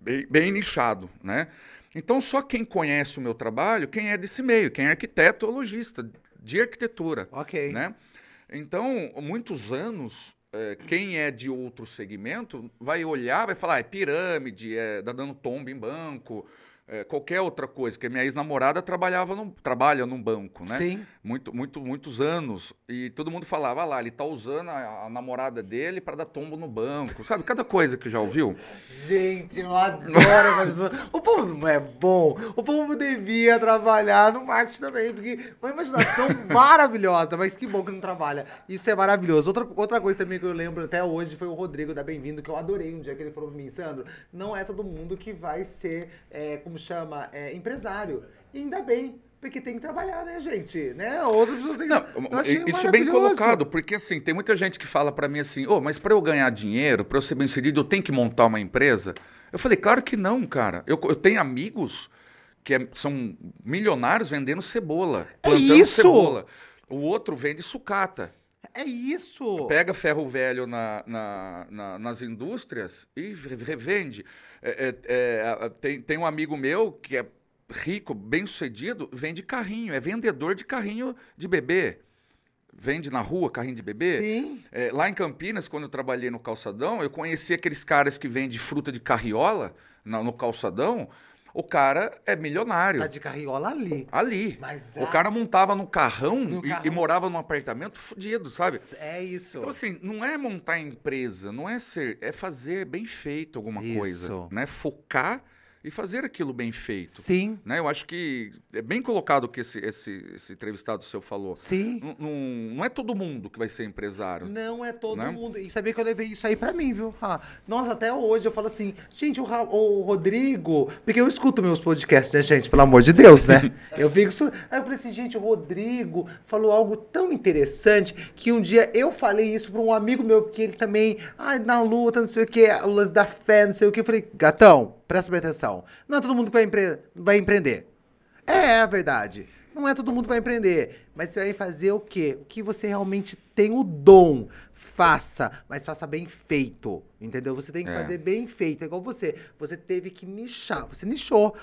bem, bem nichado, né? Então, só quem conhece o meu trabalho, quem é desse meio, quem é arquiteto ou logista de arquitetura. Ok. Né? Então, muitos anos, é, quem é de outro segmento vai olhar, vai falar, ah, é pirâmide, é, tá dando tombo em banco, é, qualquer outra coisa, que a minha ex-namorada trabalhava num, trabalha num banco, né? Sim. Muito, muito, muitos anos. E todo mundo falava, ah lá, ele tá usando a, a namorada dele para dar tombo no banco. Sabe, cada coisa que já ouviu. Gente, eu adoro imaginação. O povo não é bom. O povo devia trabalhar no marketing também, porque uma imaginação maravilhosa, mas que bom que não trabalha. Isso é maravilhoso. Outra, outra coisa também que eu lembro até hoje foi o Rodrigo da Bem-vindo, que eu adorei um dia que ele falou pra mim, Sandro, não é todo mundo que vai ser, é, como chama, é, empresário. E ainda bem, porque tem que trabalhar, né, gente? Né? Outras pessoas têm que... Isso é bem colocado, porque assim, tem muita gente que fala para mim assim, ô, mas para eu ganhar dinheiro, para eu ser bem sucedido, eu tenho que montar uma empresa? Eu falei, claro que não, cara. Eu, eu tenho amigos que é- são milionários vendendo cebola, É plantando isso! cebola. O outro vende sucata. É isso! Pega ferro velho na- na- na- nas indústrias e re- revende. É, é, é, tem, tem um amigo meu que é rico, bem sucedido, vende carrinho, é vendedor de carrinho de bebê. Vende na rua carrinho de bebê. Sim. É, lá em Campinas, quando eu trabalhei no calçadão, eu conheci aqueles caras que vendem fruta de carriola na- no calçadão. O cara é milionário. Tá de carriola ali. Ali. Mas o a- cara montava no carrão, No e, carrão. e morava num apartamento fudido, sabe? É isso. Então, assim, não é montar empresa, não é ser, é fazer bem feito alguma Isso. coisa, né? Focar e fazer aquilo bem feito. Sim, Né? Eu acho que é bem colocado o que esse, esse, esse entrevistado seu falou. sim. Não, não, não é todo mundo que vai ser empresário. Não é todo Né? mundo. E sabia que eu levei isso aí pra mim, viu? Ah, nossa, até hoje eu falo assim, gente, o, Ra- o Rodrigo. Porque eu escuto meus podcasts, né, gente? Pelo amor de Deus, né? eu fico. Aí eu falei assim, gente, o Rodrigo falou algo tão interessante que um dia eu falei isso pra um amigo meu, que ele também, ai, na luta, não sei o que, o lance da fé, não sei o que. Eu falei, gatão, presta bem atenção. Não é todo mundo que vai, empre vai empreender. É, é a verdade. Não é todo mundo que vai empreender. Mas você vai fazer o quê? O que você realmente tem o dom. Faça, mas faça bem feito. Entendeu? Você tem que É. fazer bem feito. É igual você. Você teve que nichar. Você nichou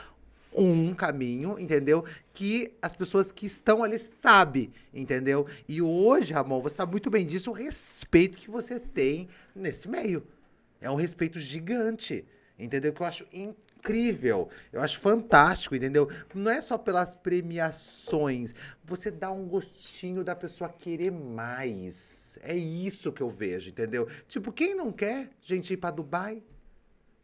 um caminho, entendeu? Que as pessoas que estão ali sabem, entendeu? E hoje, Ramon, você sabe muito bem disso, o respeito que você tem nesse meio. É um respeito gigante, entendeu? Que eu acho incrível. Eu acho fantástico, entendeu? Não é só pelas premiações. Você dá um gostinho da pessoa querer mais. É isso que eu vejo, entendeu? Tipo, quem não quer, gente, ir pra Dubai?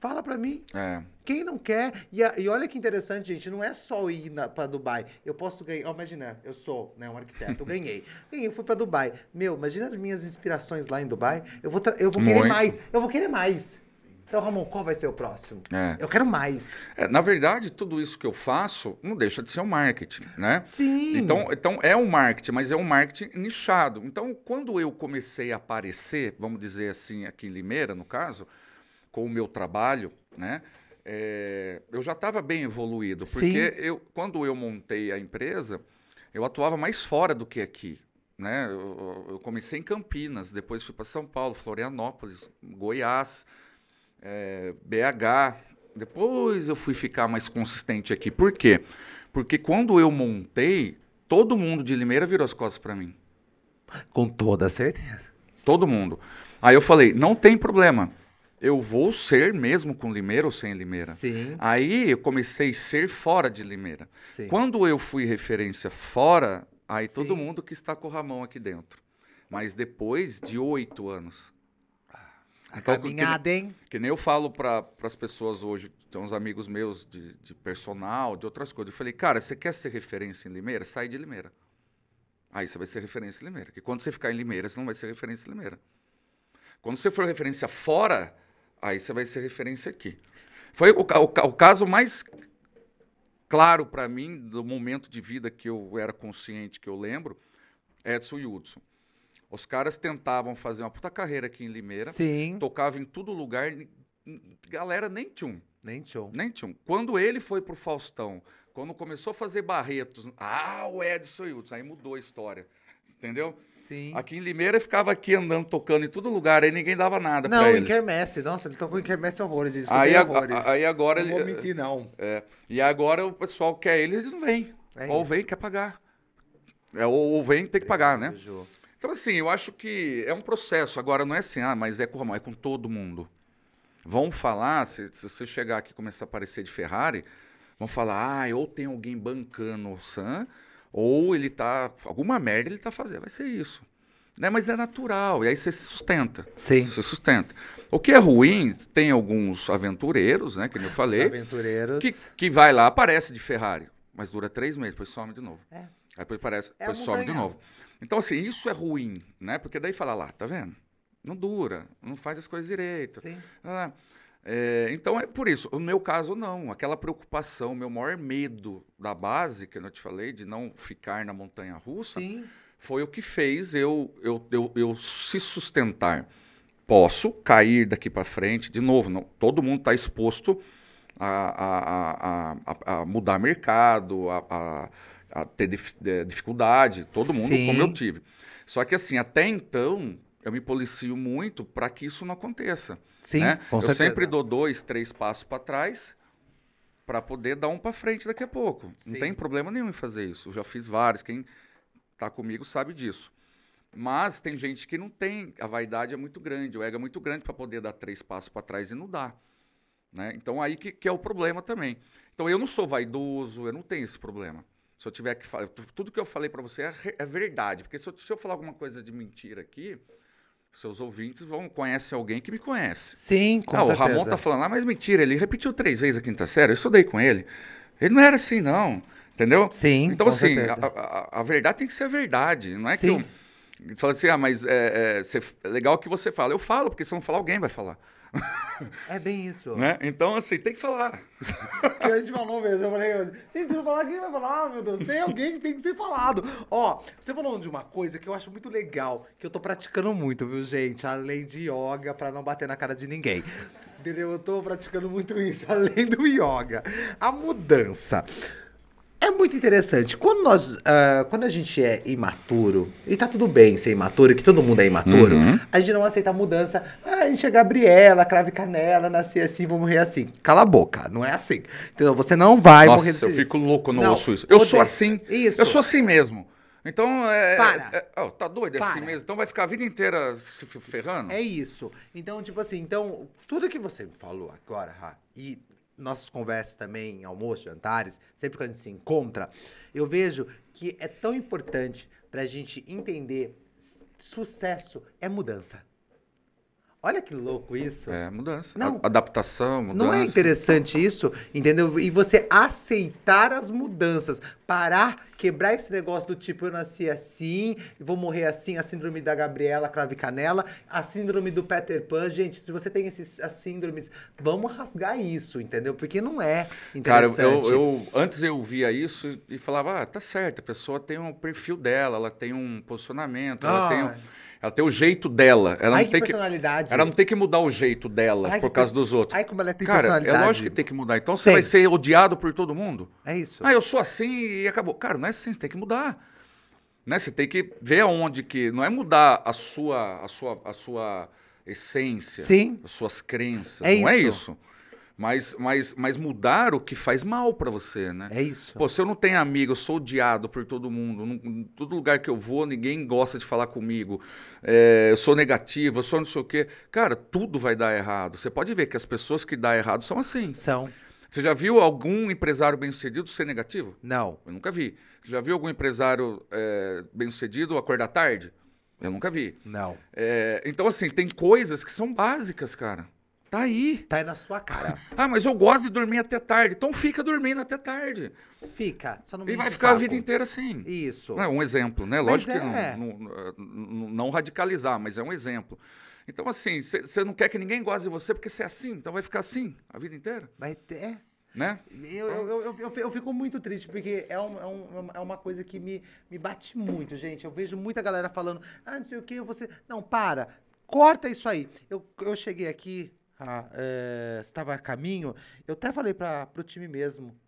Fala pra mim. É. Quem não quer? E, a- e olha que interessante, gente, não é só ir na, pra Dubai. Eu posso ganhar. ó, imagina, eu sou né, um arquiteto, eu ganhei. Ganhei, eu fui pra Dubai. Meu, imagina as minhas inspirações lá em Dubai. Eu vou, eu vou querer Muito. mais. Eu vou querer mais. Então, Ramon, qual vai ser o próximo? É. Eu quero mais. É, na verdade, tudo isso que eu faço não deixa de ser um marketing, né? Sim. Então, então é um marketing, mas é um marketing nichado. Então, quando eu comecei a aparecer, vamos dizer assim, aqui em Limeira, no caso, com o meu trabalho, né? é, eu já estava bem evoluído, porque Sim. eu, quando eu montei a empresa, eu atuava mais fora do que aqui. Né? Eu, eu comecei em Campinas, depois fui para São Paulo, Florianópolis, Goiás, é, BH. Depois eu fui ficar mais consistente aqui. Por quê? Porque quando eu montei, todo mundo de Limeira virou as costas para mim. Com toda certeza. Todo mundo. Aí eu falei, não tem problema. Eu vou ser mesmo com Limeira ou sem Limeira. Sim. Aí eu comecei a ser fora de Limeira. Sim. Quando eu fui referência fora, aí todo Sim. mundo que está com o Ramon aqui dentro. Mas depois de oito anos. A Então, caminhada, hein? Que nem eu falo para as pessoas hoje, tem uns amigos meus de, de personal, de outras coisas. Eu falei, cara, você quer ser referência em Limeira? Sai de Limeira. Aí você vai ser referência em Limeira. Porque quando você ficar em Limeira, você não vai ser referência em Limeira. Quando você for referência fora, aí você vai ser referência aqui. Foi o, o, o caso mais claro para mim do momento de vida que eu era consciente, que eu lembro, Edson e Hudson. Os caras tentavam fazer uma puta carreira aqui em Limeira. Sim. Tocava em todo lugar. Galera nem tinha Nem tinha Nem tinha Quando ele foi pro Faustão, quando começou a fazer Barretos, ah, o Edson e Hudson, aí mudou a história. Entendeu? Sim. Aqui em Limeira ficava aqui andando, tocando em todo lugar, aí ninguém dava nada não, pra eles. Não, Quermesse. Nossa, ele tocou em Quermesse horrores. Eles aí, horrores. aí agora não ele. vou mentir, não. É, e agora o pessoal quer ele, eles não vêm. É ou vem, quer pagar. É, ou, ou vem, tem que pagar, né? Então, assim, eu acho que é um processo. Agora, não é assim, ah, mas é com, é com todo mundo. Vão falar, se, se você chegar aqui e começar a aparecer de Ferrari, vão falar, ah, ou tem alguém bancando o Sam, ou ele tá. Alguma merda ele tá fazendo. Vai ser isso. Né? Mas é natural. E aí você se sustenta. Sim. Você sustenta. O que é ruim, tem alguns aventureiros, né? Que eu falei. Os aventureiros. Que, que vai lá, aparece de Ferrari. Mas dura três meses, depois some de novo. É. Aí depois aparece, é depois some de novo. Então, assim, isso é ruim, né? Porque daí fala lá, tá vendo? Não dura, não faz as coisas direito. Sim. Ah, é, então é por isso. No meu caso, não. Aquela preocupação, meu maior medo da base, que eu te falei, de não ficar na montanha russa, Sim. foi o que fez eu, eu, eu, eu se sustentar. Posso cair daqui para frente, de novo, não, todo mundo está exposto a, a, a, a, mudar mercado, a, a ter dif, dificuldade, todo mundo, Sim. como eu tive. Só que assim, até então, eu me policio muito para que isso não aconteça. Sim, né? eu certeza. sempre dou dois, três passos para trás para poder dar um para frente daqui a pouco. Sim. Não tem problema nenhum em fazer isso. Eu já fiz vários. Quem está comigo sabe disso. Mas tem gente que não tem. A vaidade é muito grande, o ego é muito grande para poder dar três passos para trás e não dá. Né? Então aí que, que, é o problema também. Então eu não sou vaidoso, eu não tenho esse problema. Se eu tiver que falar, tudo que eu falei para você é, é, verdade, porque se eu, se eu falar alguma coisa de mentira aqui, seus ouvintes vão conhecem alguém que me conhece. Sim, com ah, certeza. O Ramon tá falando, ah, mas mentira, ele repetiu três vezes a quinta série, eu estudei com ele. Ele não era assim, não. Entendeu? Sim. Então, assim, a, a, a, verdade tem que ser a verdade. Não é Sim. que eu. Fala assim, ah, mas é, é, cê, é legal que você fala. Eu falo, porque se não falar, alguém vai falar. É bem isso. Né? Então, assim, tem que falar. a gente falou mesmo. Eu falei, gente, se não falar, quem vai falar? Ah, meu Deus, tem alguém que tem que ser falado. Ó, você falou de uma coisa que eu acho muito legal, que eu tô praticando muito, viu, gente? Além de yoga, pra não bater na cara de ninguém. Entendeu? Eu tô praticando muito isso, além do yoga. A mudança. É muito interessante. Quando, nós, uh, quando a gente é imaturo, e tá tudo bem ser imaturo, que todo mundo é imaturo, uhum. a gente não aceita a mudança. Ah, a gente é Gabriela, crave canela, nasci assim, vou morrer assim. Cala a boca, não é assim. Entendeu? Você não vai Nossa, morrer Nossa, eu assim. fico louco no ouço isso. Eu sou assim. Isso. Eu sou assim mesmo. Então, é. Para. É, oh, tá doido é assim mesmo? Então vai ficar a vida inteira se ferrando? É isso. Então, tipo assim, então, tudo que você falou agora, Ra, e nossas conversas também, almoço, jantares, sempre que a gente se encontra, eu vejo que é tão importante para a gente entender sucesso é mudança. Olha que louco isso. É, mudança. Não, adaptação, mudança. Não é interessante isso, entendeu? E você aceitar as mudanças, parar, quebrar esse negócio do tipo, eu nasci assim, vou morrer assim, a síndrome da Gabriela Crave Canela, a síndrome do Peter Pan. Gente, se você tem esses, as síndromes, vamos rasgar isso, entendeu? Porque não é interessante. Cara, eu, eu antes eu via isso e falava, ah, tá certo, a pessoa tem um perfil dela, ela tem um posicionamento, ela tem... Um ela tem o jeito dela. Ela Ai, não que tem personalidade. Que, ela não tem que mudar o jeito dela Ai, por causa dos outros. Ai, como ela tem Cara, personalidade. é lógico que tem que mudar. Então você Tem. vai ser odiado por todo mundo. É isso. Ah, eu sou assim e acabou. Cara, não é assim, você tem que mudar. Né? Você tem que ver aonde que. Não é mudar a sua, a sua, a sua essência, Sim. as suas crenças. É não é isso. Mas, mas, mas mudar o que faz mal para você, né? É isso. Pô, se eu não tenho amigo, eu sou odiado por todo mundo, não- em todo lugar que eu vou, ninguém gosta de falar comigo, é, eu sou negativo, eu sou não sei o quê. Cara, tudo vai dar errado. Você pode ver que as pessoas que dão errado são assim. São. Você já viu algum empresário bem-sucedido ser negativo? Não. Eu nunca vi. Você já viu algum empresário é, bem-sucedido acordar tarde? Eu nunca vi. Não. É, então, assim, tem coisas que são básicas, cara. Tá aí. Tá aí na sua cara. Ah, mas eu gosto de dormir até tarde. Então fica dormindo até tarde. Fica. Só não me E vai ficar a saco. vida inteira assim. Isso. É um exemplo, né? Mas Lógico é. que não, não, não- não radicalizar, mas é um exemplo. Então, assim, você não quer que ninguém goste de você porque você é assim, então vai ficar assim a vida inteira. Vai ter. Né? Eu, eu, eu, eu, eu fico muito triste, porque é, um, é, um, é uma coisa que me, me bate muito, gente. Eu vejo muita galera falando, ah, não sei o que, você. Não, para, corta isso aí. Eu, eu cheguei aqui, ah, estava a caminho, eu até falei para o time mesmo.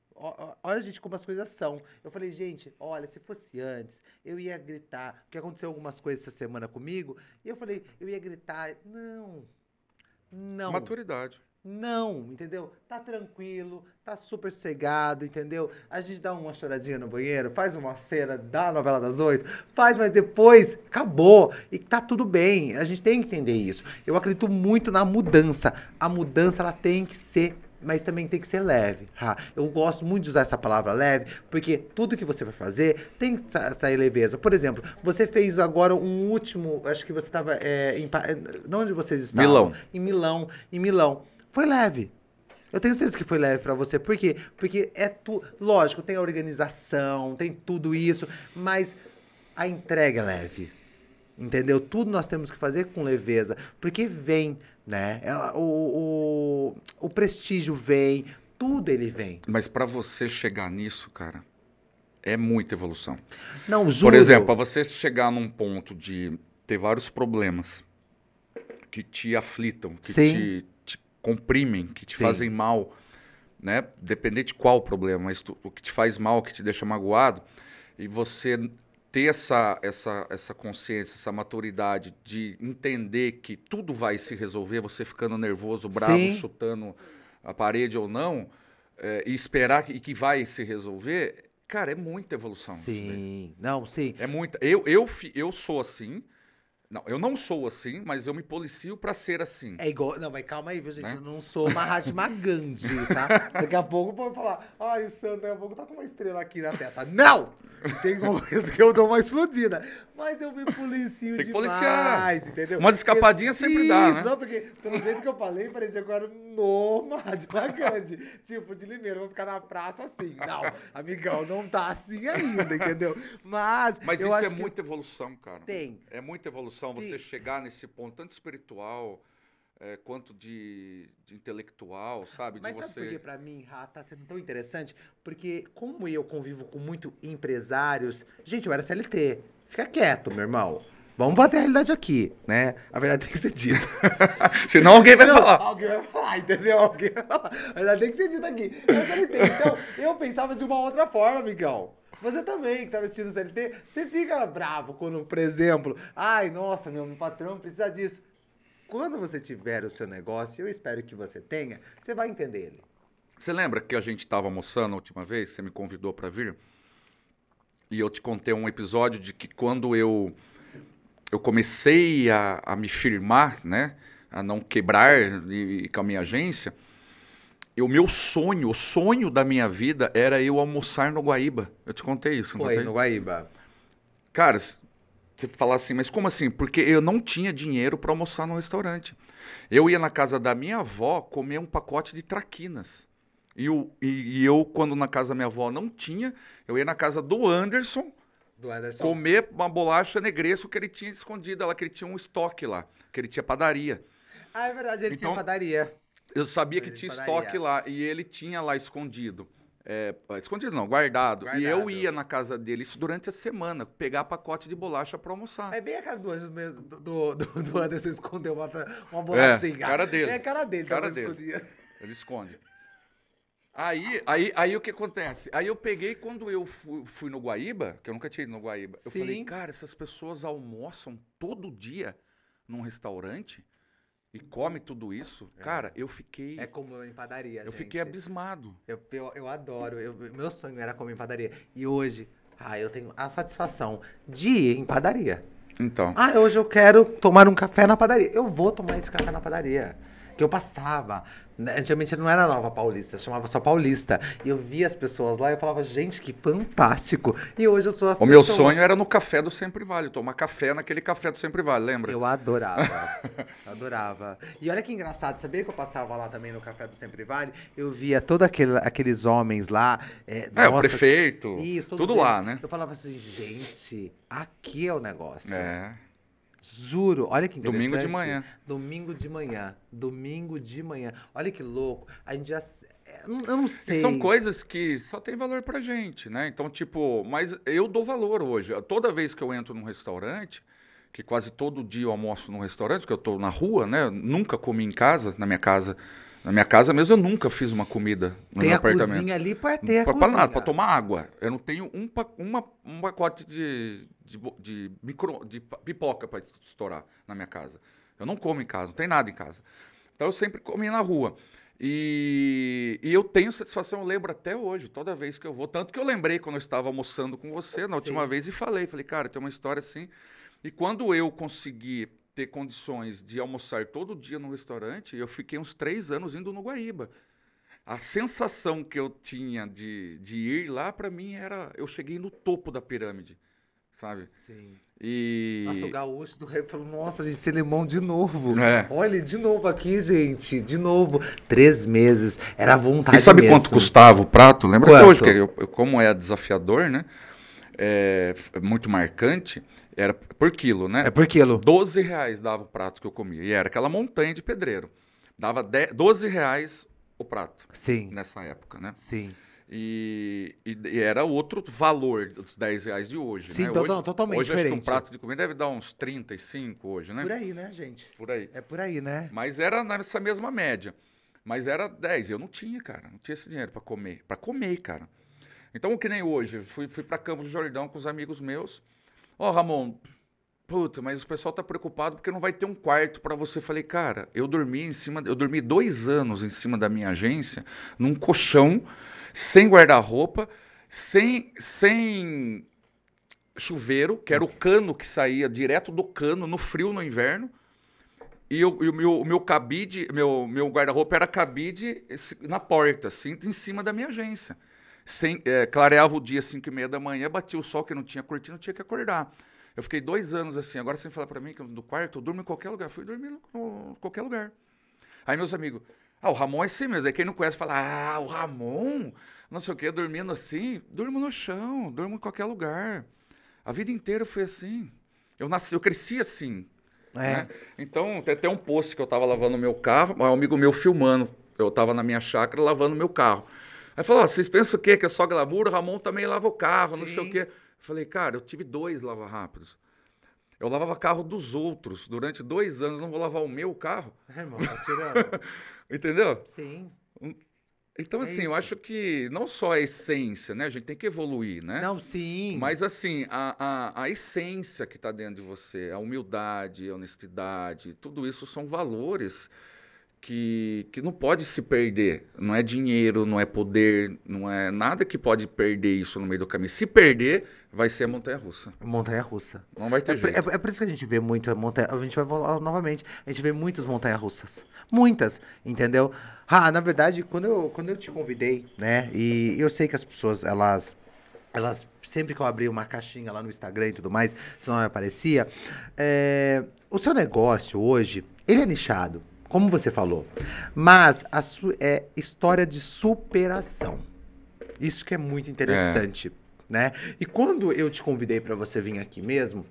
Olha, gente, como as coisas são. Eu falei, gente, olha, se fosse antes, eu ia gritar. Porque aconteceu algumas coisas essa semana comigo. E eu falei, eu ia gritar. Não. Não. Maturidade. Não, entendeu? Tá tranquilo, tá super cegado, entendeu? A gente dá uma choradinha no banheiro, faz uma cena da novela das oito, faz, mas depois acabou e tá tudo bem. A gente tem que entender isso. Eu acredito muito na mudança. A mudança ela tem que ser mas também tem que ser leve. Ha. Eu gosto muito de usar essa palavra leve, porque tudo que você vai fazer tem que sair leveza. Por exemplo, você fez agora um último, acho que você estava é, em, onde vocês estavam? Milão. Em Milão, em Milão. Foi leve. Eu tenho certeza que foi leve para você. Por quê? Porque é tu, lógico, tem a organização, tem tudo isso, mas a entrega é leve. Entendeu? Tudo nós temos que fazer com leveza, porque vem né? O, o, o prestígio vem, tudo ele vem. Mas para você chegar nisso, cara, é muita evolução. Não, juro. Por exemplo, para você chegar num ponto de ter vários problemas que te aflitam, que te, te, comprimem, que te Sim. fazem mal, né? Dependente de qual problema, mas tu, o que te faz mal, o que te deixa magoado, e você ter essa, essa, essa consciência, essa maturidade de entender que tudo vai se resolver, você ficando nervoso, bravo, Sim. chutando a parede ou não, é, e esperar que, que vai se resolver, cara, é muita evolução. Sim, não, sim. É muita. Eu, eu, eu sou assim, não, eu não sou assim, mas eu me policio para ser assim. É igual. Não, mas calma aí, viu, gente? Né? Eu não sou Mahatma Gandhi, tá? Daqui a pouco pode falar, ai, o Sandro daqui a pouco tá com uma estrela aqui na testa. Não! Tem coisa que eu dou uma explodida. Mas eu me policio Tem que demais, policiar. entendeu? Umas escapadinhas sempre dá, né? Não, porque pelo jeito que eu falei, parecia que eu era no Mahatma Gandhi. tipo, de Limeira, vou ficar na praça assim. Não, amigão, não tá assim ainda, entendeu? Mas. Mas isso é muita evolução, cara. Tem. É muita evolução você chegar nesse ponto, tanto espiritual é, quanto de, de, intelectual, sabe? Mas de sabe você... por que pra mim, Rá, tá sendo tão interessante? Porque como eu convivo com muito empresários... Gente, eu era CLT. Fica quieto, meu irmão. Vamos bater a realidade aqui, né? A verdade tem que ser dita. Senão alguém vai Não, falar. Alguém vai falar, entendeu? Alguém vai falar. A verdade tem que ser dita aqui. Eu Então, eu pensava de uma outra forma, amigão. Você também, que tá assistindo o CLT, você fica bravo quando, por exemplo, ai, nossa, meu patrão precisa disso. Quando você tiver o seu negócio, eu espero que você tenha, você vai entender ele. Você lembra que a gente estava almoçando a última vez? Você me convidou para vir? E eu te contei um episódio de que quando eu, eu comecei a, a me firmar, né? A não quebrar e, e com a minha agência, o meu sonho, o sonho da minha vida era eu almoçar no Guaíba. Eu te contei isso, Foi, no Guaíba. Cara, você fala assim, mas como assim? Porque eu não tinha dinheiro para almoçar no restaurante. Eu ia na casa da minha avó comer um pacote de traquinas. E, eu, e, e eu, quando na casa da minha avó não tinha, eu ia na casa do Anderson, do Anderson. comer uma bolacha negresco que ele tinha escondida lá, que ele tinha um estoque lá, que ele tinha padaria. Ah, é verdade, ele então, tinha padaria. Eu sabia que tinha estoque lá e ele tinha lá escondido. É, escondido não, guardado. guardado. E eu ia na casa dele, isso durante a semana, pegar pacote de bolacha para almoçar. É bem a cara do Anderson mesmo, do, do, do Anderson escondeu uma, uma bolachinha. É, cara dele. É a cara dele. Cara dele. Ele esconde. Aí, aí, aí o que acontece? Aí eu peguei, quando eu fui, fui no Guaíba, que eu nunca tinha ido no Guaíba, eu Sim. falei, cara, essas pessoas almoçam todo dia num restaurante e come tudo isso, é. cara, eu fiquei. É como em padaria. Eu gente. fiquei abismado. Eu, eu, eu adoro. Eu, meu sonho era comer em padaria. E hoje, ah, eu tenho a satisfação de ir em padaria. Então. Ah, hoje eu quero tomar um café na padaria. Eu vou tomar esse café na padaria. Que eu passava antigamente não era Nova Paulista, chamava só Paulista. E eu via as pessoas lá e eu falava, gente, que fantástico. E hoje eu sou a O pessoa... meu sonho era no café do Sempre Vale, tomar café naquele café do Sempre Vale, lembra? Eu adorava. adorava. E olha que engraçado, sabia que eu passava lá também no café do Sempre Vale? Eu via todos aquele, aqueles homens lá. É, é nossa, o prefeito. Isso, tudo lá, né? Eu falava assim, gente, aqui é o negócio. É. Juro, olha que interessante. Domingo de manhã. Domingo de manhã. Domingo de manhã. Olha que louco. A gente já. é, Eu não E sei. são coisas que só tem valor pra gente, né? Então, tipo, mas eu dou valor hoje. Toda vez que eu entro num restaurante, que quase todo dia eu almoço num restaurante, que eu tô na rua, né? Eu nunca comi em casa, na minha casa. Na minha casa mesmo eu nunca fiz uma comida no Tem meu a apartamento. cozinha ali pra ter a Pra, pra cozinha. nada, pra tomar água. Eu não tenho um, uma, um pacote de, de, de micro, de pipoca para estourar na minha casa. Eu não como em casa, não tem nada em casa. Então eu sempre comi na rua. E, e eu tenho satisfação, eu lembro até hoje, toda vez que eu vou. Tanto que eu lembrei quando eu estava almoçando com você na última Sim. vez e falei, falei, cara, tem uma história assim. E quando eu consegui ter condições de almoçar todo dia no restaurante, eu fiquei uns três anos indo no Guaíba. A sensação que eu tinha de, de ir lá, para mim, era. Eu cheguei no topo da pirâmide, sabe? Sim. E. Nossa, o gaúcho do rei falou, nossa, gente, esse limão de novo. É. Olha, de novo aqui, gente, de novo. Três meses, era vontade E sabe mesmo. quanto custava o prato? Lembra Quanto? hoje, porque eu, como é desafiador, né? É, f- muito marcante, era por quilo, né? É por quilo. 12 reais dava o prato que eu comia. E era aquela montanha de pedreiro. Dava 10, 12 reais o prato Sim, nessa época, né? sim. E, e- e era outro valor dos 10 reais de hoje, Sim, né? to- hoje, to- totalmente Hoje acho que um diferente. prato de comida deve dar uns 35 hoje, né? Por aí, né, gente? Por aí. É por aí, né? Mas era nessa mesma média. Mas era 10. Eu não tinha, cara. Não tinha esse dinheiro para comer. Para comer, cara. Então, que nem hoje. Fui, fui para Campos do Jordão com os amigos meus. Ó, Ramon, puta, mas o pessoal tá preocupado porque não vai ter um quarto para você. Falei, cara, eu dormi em cima. Eu dormi dois anos em cima da minha agência, num colchão, sem guarda-roupa, sem, sem chuveiro, que era o cano que saía direto do cano, no frio, no inverno. E, eu- e o meu, meu cabide, meu, meu guarda-roupa era cabide na porta, assim, em cima da minha agência. Sem, é, clareava o dia, 5 e meia da manhã, batia o sol, que não tinha cortina, tinha que acordar. Eu fiquei dois anos assim. Agora, sem falar pra mim que eu- do quarto, eu durmo em qualquer lugar. Fui dormir no- qualquer lugar. Aí meus amigos, ah, o Ramon é assim mesmo. Aí quem não conhece fala, ah, o Ramon, não sei o quê, dormindo assim. Durmo no chão, durmo em qualquer lugar. A vida inteira foi assim. Eu nasci, eu cresci assim. É. né? Então, tem até um post que eu tava lavando meu carro, um amigo meu filmando. Eu tava na minha chácara lavando meu carro. Aí falou: "Ó, vocês pensam o quê? Que é só glamour? O Ramon também lava o carro, não sei o Sim. quê. Eu falei, cara, eu tive dois lava-rápidos. Eu lavava carro dos outros durante dois anos, não vou lavar o meu carro. É, irmão, tá tirando. Entendeu? Sim. Então, É assim, eu acho que não só a essência, né? A gente tem que evoluir, né? Não, sim. Mas assim, a, a, a essência que está dentro de você, a humildade, a honestidade, tudo isso são valores que, que não pode se perder. Não é dinheiro, não é poder, não é nada que pode perder isso no meio do caminho. Se perder, vai ser a montanha-russa. Montanha russa. Não vai ter É, jeito. é- é por isso que a gente vê muito a montanha. A gente vai falar novamente. A gente vê muitas montanhas russas. Muitas, entendeu? Ah, na verdade, quando eu, quando eu te convidei, né? E eu sei que as pessoas, elas. Elas, sempre que eu abri uma caixinha lá no Instagram e tudo mais, isso não aparecia. é, o seu negócio hoje, ele é nichado, como você falou. Mas a é história de superação. Isso que é muito interessante, né? E quando eu te convidei para você vir aqui mesmo,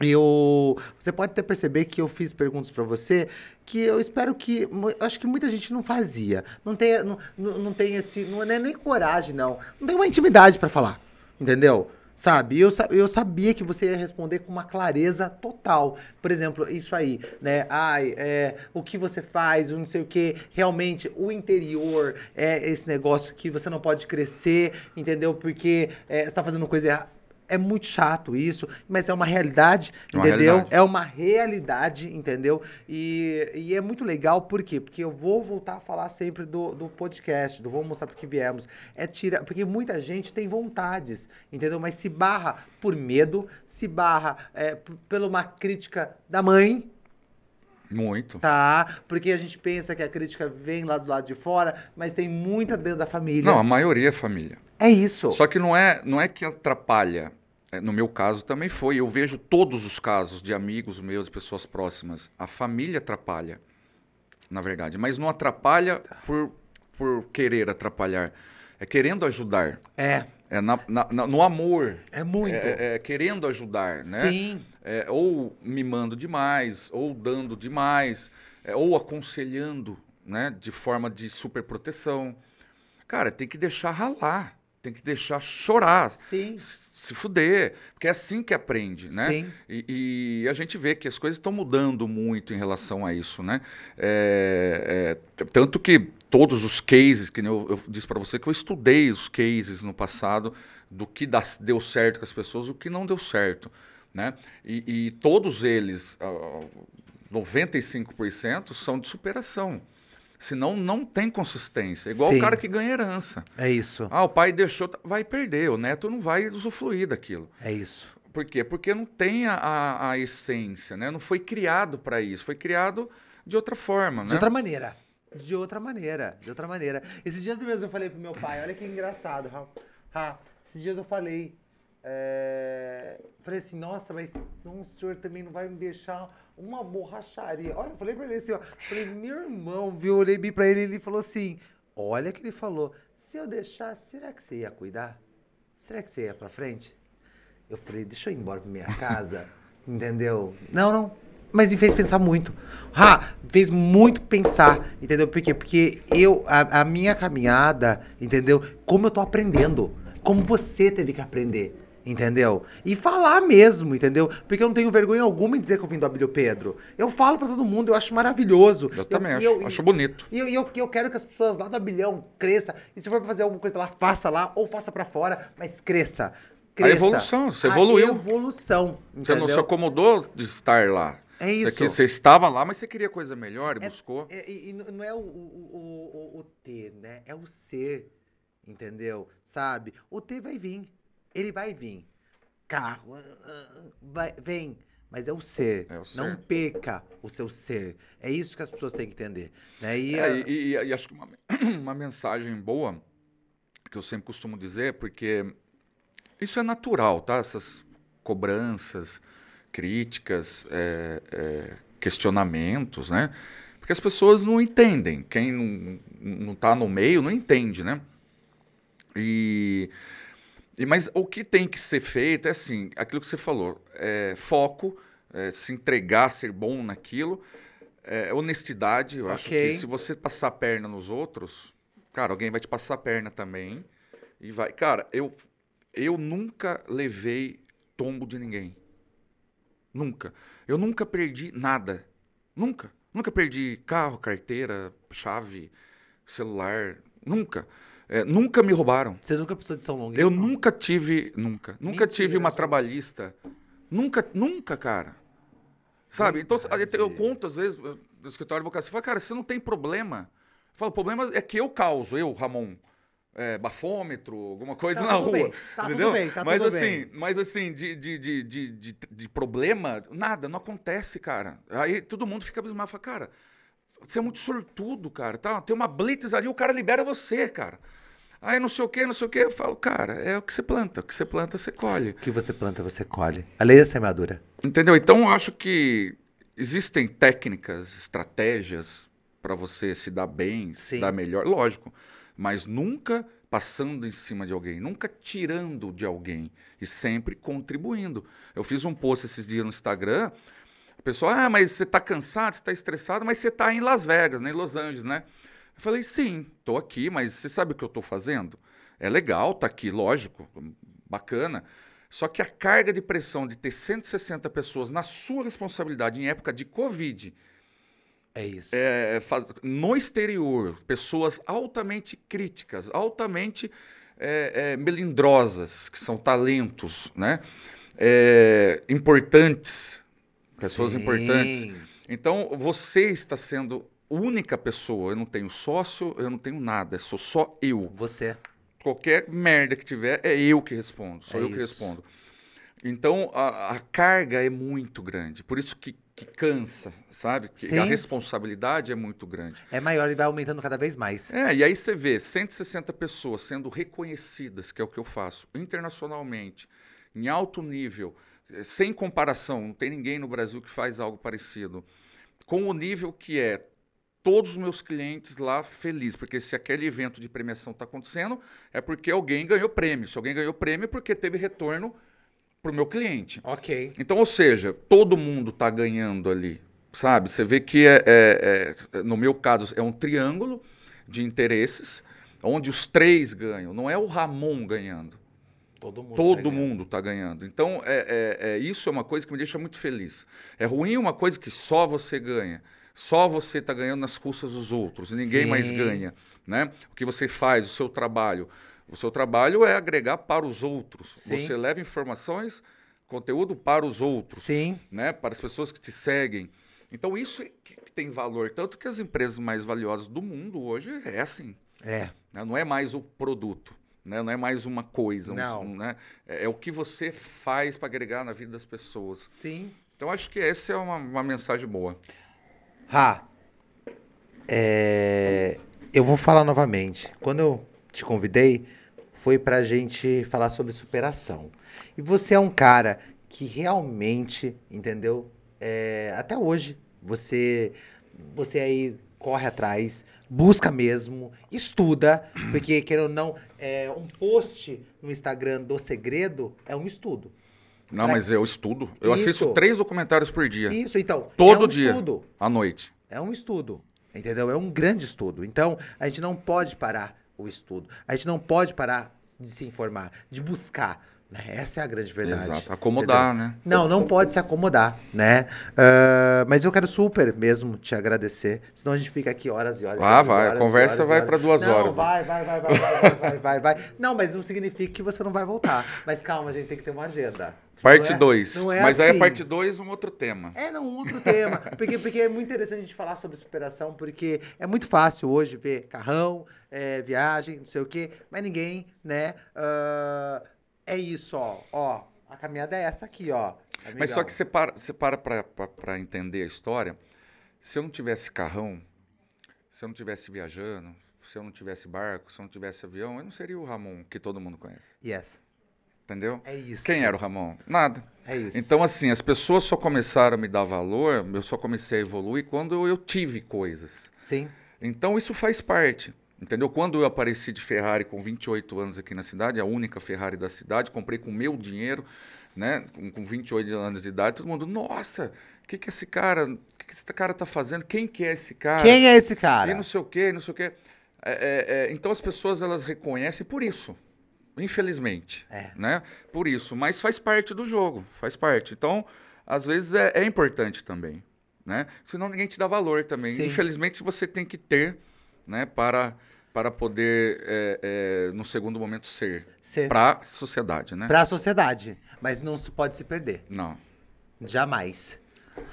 eu, você pode até perceber que eu fiz perguntas para você que eu espero que, acho que muita gente não fazia, não tem, não não tem esse, não é nem coragem não, não tem uma intimidade para falar, entendeu? Sabe? Eu, eu sabia que você ia responder com uma clareza total. Por exemplo, isso aí, né? Ai, é, o que você faz, não sei o que. Realmente, o interior é esse negócio que você não pode crescer, entendeu? Porque é, você tá fazendo coisa errada. É muito chato isso, mas é uma realidade, É uma entendeu? realidade. É uma realidade, entendeu? E, e é muito legal, por quê? Porque eu vou voltar a falar sempre do, do podcast, do Vamos Mostrar Porque Viemos. É tirar, porque muita gente tem vontades, entendeu? Mas se barra por medo, se barra é, pela uma crítica da mãe, Muito. tá? Porque a gente pensa que a crítica vem lá do lado de fora, mas tem muita dentro da família. Não, a maioria é família. É isso. Só que não é, não é que atrapalha. É, No meu caso também foi. Eu vejo todos os casos de amigos meus, de pessoas próximas. A família atrapalha, na verdade. Mas não atrapalha por, por querer atrapalhar. É querendo ajudar. É. É na, na, no amor. É muito. É, é, querendo ajudar, né? Sim. É, ou mimando demais, ou dando demais, é, ou aconselhando, né? De forma de superproteção. Cara, tem que deixar ralar. Tem que deixar chorar. Sim. Se fuder. Porque é assim que aprende, né? Sim. E, e a gente vê que as coisas estão mudando muito em relação a isso, né? É, é, tanto que todos os cases, que eu, eu disse para você que eu estudei os cases no passado do que dá, deu certo com as pessoas, o que não deu certo, né? E, e todos eles, uh, 95% são de superação. Senão não tem consistência. Igual Sim. o cara que ganha herança. É isso. Ah, o pai deixou, vai perder, o neto não vai usufruir daquilo. É isso. Por quê? Porque não tem a, a, a essência, né? Não foi criado para isso, foi criado de outra forma, né? De outra maneira. De outra maneira. De outra maneira. Esses dias mesmo eu falei pro meu pai, olha que engraçado, Ra. Ra, esses dias eu falei. É, Falei assim, nossa, mas não, o senhor também não vai me deixar uma borracharia. Olha, eu falei pra ele assim, ó. Falei, meu irmão, viu? Eu olhei bem pra ele e ele falou assim: olha que ele falou, se eu deixar, será que você ia cuidar? Será que você ia pra frente? Eu falei, deixa eu ir embora pra minha casa. entendeu? Não, não. Mas me fez pensar muito. Ah, fez muito pensar, entendeu? Por quê? Porque eu, a, a minha caminhada, entendeu? Como eu tô aprendendo. Como você teve que aprender. Entendeu? E falar mesmo, entendeu? Porque eu não tenho vergonha alguma em dizer que eu vim do Abílio Pedro. Eu falo pra todo mundo, eu acho maravilhoso. Eu também acho, eu- acho bonito. e eu, eu, eu quero que as pessoas lá do Abilhão cresçam. E se for pra fazer alguma coisa lá, faça lá ou faça pra fora, mas cresça. cresça. evolução, você A evoluiu. evolução. Você não se entendeu? acomodou de estar lá. É Você, isso. que- você estava lá, mas você queria coisa melhor e buscou. É, e, e não é o, o, o, o- o ter, né? É o ser, entendeu? Sabe? O ter vai vir. Ele vai vir. Carro, ah, ah, vai, vem. Mas é o ser. É o ser. Não perca o seu ser. É isso que as pessoas têm que entender. Né? E, É, ah, e, e- e acho que uma, uma mensagem boa, que eu sempre costumo dizer, porque isso é natural, tá? Essas cobranças, críticas, é, é, questionamentos, né? Porque as pessoas não entendem. Quem não, não tá no meio não entende, né? E, e mas o que tem que ser feito é assim, aquilo que você falou, é foco, é, se entregar, ser bom naquilo, é, honestidade. Eu acho Ok. que se você passar a perna nos outros, cara, alguém vai te passar a perna também e vai. Cara, eu eu nunca levei tombo de ninguém. Nunca. Eu nunca perdi nada. Nunca. Nunca perdi carro, carteira, chave, celular. Nunca. É, nunca me roubaram. Você nunca precisou de São Longuinho? Eu nunca tive, nunca, nunca tive Mentira, uma gente. trabalhista. Nunca, nunca, cara. Sabe? Então, eu conto às vezes do escritório de advocacia, fala, cara, você não tem problema. Eu falo, o problema é que eu causo, eu, Ramon. É, bafômetro, alguma coisa Tá na tudo rua. bem, tá tudo entendeu? bem, tá mas tudo assim, bem. mas assim, de, de, de, de, de, de problema, nada, não acontece, cara. Aí todo mundo fica abismado, fala, cara, você é muito sortudo, cara. Tá? Tem uma blitz ali, o cara libera você, cara. Aí não sei o que, não sei o que. Eu falo, cara, é o que você planta. O que você planta, você colhe. O que você planta, você colhe. A lei da semeadura. Entendeu? Então eu acho que existem técnicas, estratégias para você se dar bem, Sim. se dar melhor, lógico, mas nunca passando em cima de alguém, nunca tirando de alguém e sempre contribuindo. Eu fiz um post esses dias no Instagram, a pessoa, ah, mas você está cansado, você está estressado, mas você está em Las Vegas, né, em Los Angeles, né? Eu falei, sim, estou aqui, mas você sabe o que eu estou fazendo? É legal estar aqui, lógico, bacana. Só que a carga de pressão de ter 160 pessoas na sua responsabilidade em época de Covid, É isso. é, faz- no exterior, pessoas altamente críticas, altamente é, é, melindrosas, que são talentos, né? É, importantes, pessoas Sim. importantes. Então, você está sendo única pessoa. Eu não tenho sócio, eu não tenho nada, sou só eu. Você. Qualquer merda que tiver, é eu que respondo, sou É eu que isso. respondo. Então, a, a carga é muito grande, por isso que, que cansa, sabe? Que a Sim. responsabilidade é muito grande. É maior e vai aumentando cada vez mais. É, e aí você vê 160 pessoas sendo reconhecidas, que é o que eu faço, internacionalmente, em alto nível, eh, sem comparação, não tem ninguém no Brasil que faz algo parecido, com o nível que é todos os meus clientes lá felizes, porque se aquele evento de premiação está acontecendo, é porque alguém ganhou prêmio. Se alguém ganhou prêmio, é porque teve retorno para o meu cliente. Ok. Então, ou seja, todo mundo está ganhando ali, sabe? Você vê que, é, é- é- no meu caso, é um triângulo de interesses, onde os três ganham. Não é o Ramon ganhando. Todo mundo. Todo sai ganhando. mundo está ganhando. Então, é, é- é- isso é uma coisa que me deixa muito feliz. É ruim uma coisa que só você ganha. Só você está ganhando nas custas dos outros. Ninguém mais Sim. ganha. Né? O que você faz, o seu trabalho. O seu trabalho é agregar para os outros. Sim. Você leva informações, conteúdo para os outros Sim. né, para as pessoas que te seguem. Então isso é que, tem valor, tanto que as empresas mais valiosas do mundo hoje é assim, É. né? não é mais o produto, né? não é mais uma coisa, Não. um, né? é, é o que você faz para agregar na vida das pessoas. Sim. Então acho que essa é uma, uma mensagem boa. Rá, é, eu vou falar novamente. Quando eu te convidei, foi pra gente falar sobre superação. E você é um cara que realmente, entendeu? É, até hoje, você, você aí corre atrás, busca mesmo, estuda, porque, querendo ou não, é, um post no Instagram do segredo é um estudo. Não, Pra- mas eu estudo. Eu Isso. assisto três documentários por dia, Isso, então. todo é um dia, Estudo. à noite. É um estudo, entendeu? É um grande estudo. Então, a gente não pode parar o estudo. A gente não pode parar de se informar, de buscar. né? Essa é a grande verdade. Exato. Acomodar, né? Não, não pode se acomodar, né? Ah, mas eu quero super mesmo te agradecer. Senão a gente fica aqui horas e horas. Ah, horas, vai, a horas, conversa horas, vai pra duas não, horas. Vai, vai, vai, vai, vai, vai, vai, vai, vai. Não, mas não significa que você não vai voltar. Mas calma, a gente tem que ter uma agenda. Parte Não é- 2. não é mas aí a assim. parte 2 um outro tema. É, não, um outro tema. Porque, porque é muito interessante a gente falar sobre superação, porque é muito fácil hoje ver carrão, é, viagem, não sei o quê, mas ninguém, né? ah, é isso, ó. Ó, a caminhada é essa aqui, ó. Mas só amigão. que você para, você para pra, pra- pra entender a história. Se eu não tivesse carrão, se eu não tivesse viajando, se eu não tivesse barco, se eu não tivesse avião, eu não seria o Ramon que todo mundo conhece. Yes. Entendeu? É isso. Quem era o Ramon? Nada. É isso. Então, assim, as pessoas só começaram a me dar valor, eu só comecei a evoluir quando eu tive coisas. Sim. Então isso faz parte. Entendeu? Quando eu apareci de Ferrari com 28 anos aqui na cidade, a única Ferrari da cidade, comprei com meu dinheiro, né? Com, com 28 anos de idade, todo mundo, nossa, o que, que esse cara, o que, que esse cara tá fazendo? Quem que é esse cara? Quem é esse E cara? não sei o quê, não sei o quê. É, é, é, então as pessoas elas reconhecem por isso, infelizmente, É. né? Por isso, mas faz parte do jogo, faz parte. Então, às vezes é, é importante também, né? Senão ninguém te dá valor também. Sim. Infelizmente você tem que ter, né? Para para poder é, é, no segundo momento ser Ser. para a sociedade, né? Pra sociedade. Mas não se pode se perder. Não, Jamais.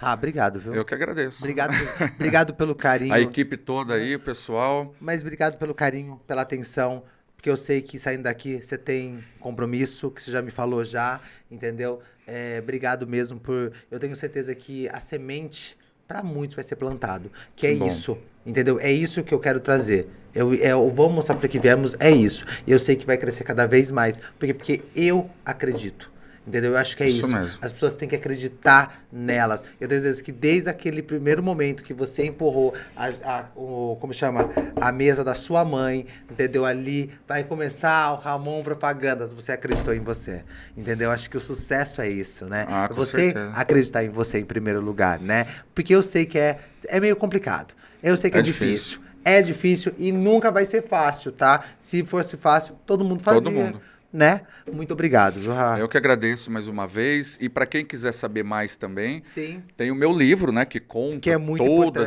Ah, obrigado, viu? eu que agradeço. Obrigado, obrigado pelo carinho. A equipe toda aí, o pessoal. Mas obrigado pelo carinho, pela atenção, porque eu sei que saindo daqui você tem compromisso, que você já me falou já, entendeu? É, obrigado mesmo por. Eu tenho certeza que a semente para muitos vai ser plantado, que é Que bom. isso, entendeu? É isso que eu quero trazer. Eu, é, eu vou mostrar para que viemos, é isso. E eu sei que vai crescer cada vez mais, porque porque eu acredito. Entendeu? Eu acho que é Isso isso. mesmo. As pessoas têm que acreditar nelas. Eu tenho certeza que desde aquele primeiro momento que você empurrou a, a- o, como chama? A mesa da sua mãe, entendeu? Ali vai começar o Ramon Propagandas. Você acreditou em você. Entendeu? Acho que o sucesso é isso, né? Ah, você certeza. acreditar em você em primeiro lugar, né? Porque eu sei que é, é meio complicado. Eu sei que é, É difícil. difícil. É difícil e nunca vai ser fácil, tá? Se fosse fácil, todo mundo fazia. Todo mundo. Né? Muito obrigado, Ra? Eu que agradeço mais uma vez. E para quem quiser saber mais também, Sim. Tem o meu livro, né, que conta Que é todas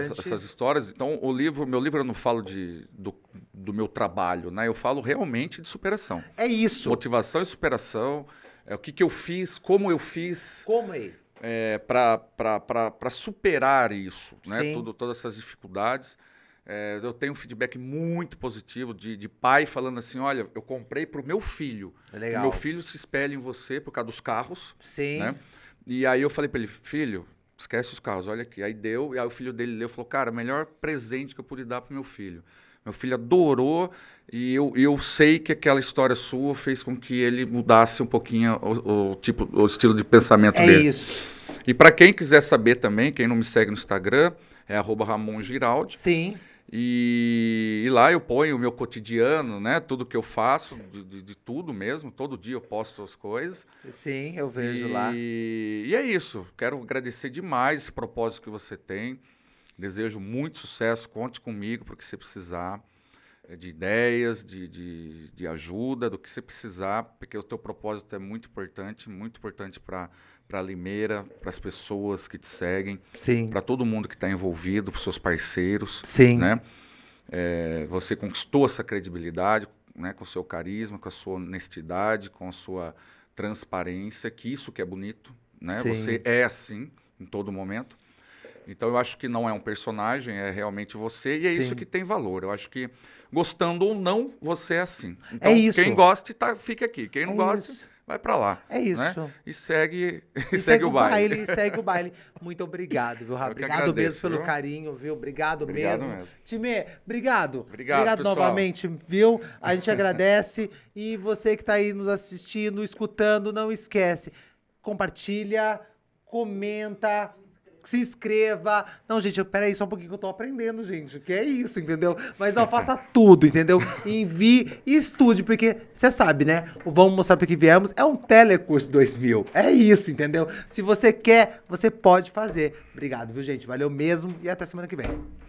importante. essas histórias. Então, o livro, meu livro eu não falo de, do, do meu trabalho, né? Eu falo realmente de superação. É isso. Motivação e superação. É, o que, que eu fiz, como eu fiz Como aí? é, para superar isso, né? Tudo, todas essas dificuldades. É, eu tenho um feedback muito positivo de, de pai falando assim, olha, eu comprei para o meu filho. Legal. O meu filho se espelha em você por causa dos carros Sim. né? E aí eu falei para ele, filho, esquece os carros, olha aqui. Aí deu, e aí o filho dele leu e falou, cara, melhor presente que eu pude dar pro meu filho. Meu filho adorou e eu, eu sei que aquela história sua fez com que ele mudasse um pouquinho o, o tipo, o estilo de pensamento É dele. isso. E para quem quiser saber também, quem não me segue no Instagram, é arroba Ramon Giraldi. Sim. E, e, lá eu ponho o meu cotidiano, né? Tudo que eu faço, de, de, de, tudo mesmo. Todo dia eu posto as coisas. Sim, eu vejo e, lá. E é isso. Quero agradecer demais esse propósito que você tem. Desejo muito sucesso. Conte comigo para o que você precisar. É, de ideias, de, de, de ajuda, do que você precisar. Porque o teu propósito é muito importante. Muito importante para para Limeira, para as pessoas que te seguem, para todo mundo que está envolvido, para seus parceiros. Sim. Né? É, você conquistou essa credibilidade né, com seu carisma, com a sua honestidade, com a sua transparência, que isso que é bonito. Né? Você é assim em todo momento. Então eu acho que não é um personagem, é realmente você, e é Sim. isso que tem valor. Eu acho que, gostando ou não, você é assim. Então, é quem gosta, tá, fica aqui. Quem não é gosta. Isso vai para lá. É isso. Né? E segue, e, segue, segue, o baile. baile. E segue o baile. Muito obrigado, viu, Rafa? Obrigado agradeço, mesmo pelo viu? carinho, viu? Obrigado, obrigado mesmo. mesmo. Time, obrigado. Obrigado, obrigado novamente, viu? A gente agradece. E você que está aí nos assistindo, escutando, não esquece. Compartilha, comenta, se inscreva. Não, gente, peraí só um pouquinho que eu tô aprendendo, gente. Que é isso, entendeu? Mas ó, faça tudo, entendeu? Envie e estude, porque você sabe, né? O Vamos Mostrar para que viemos é um telecurso 2000. É isso, entendeu? Se você quer, você pode fazer. Obrigado, viu, gente? Valeu mesmo e até semana que vem.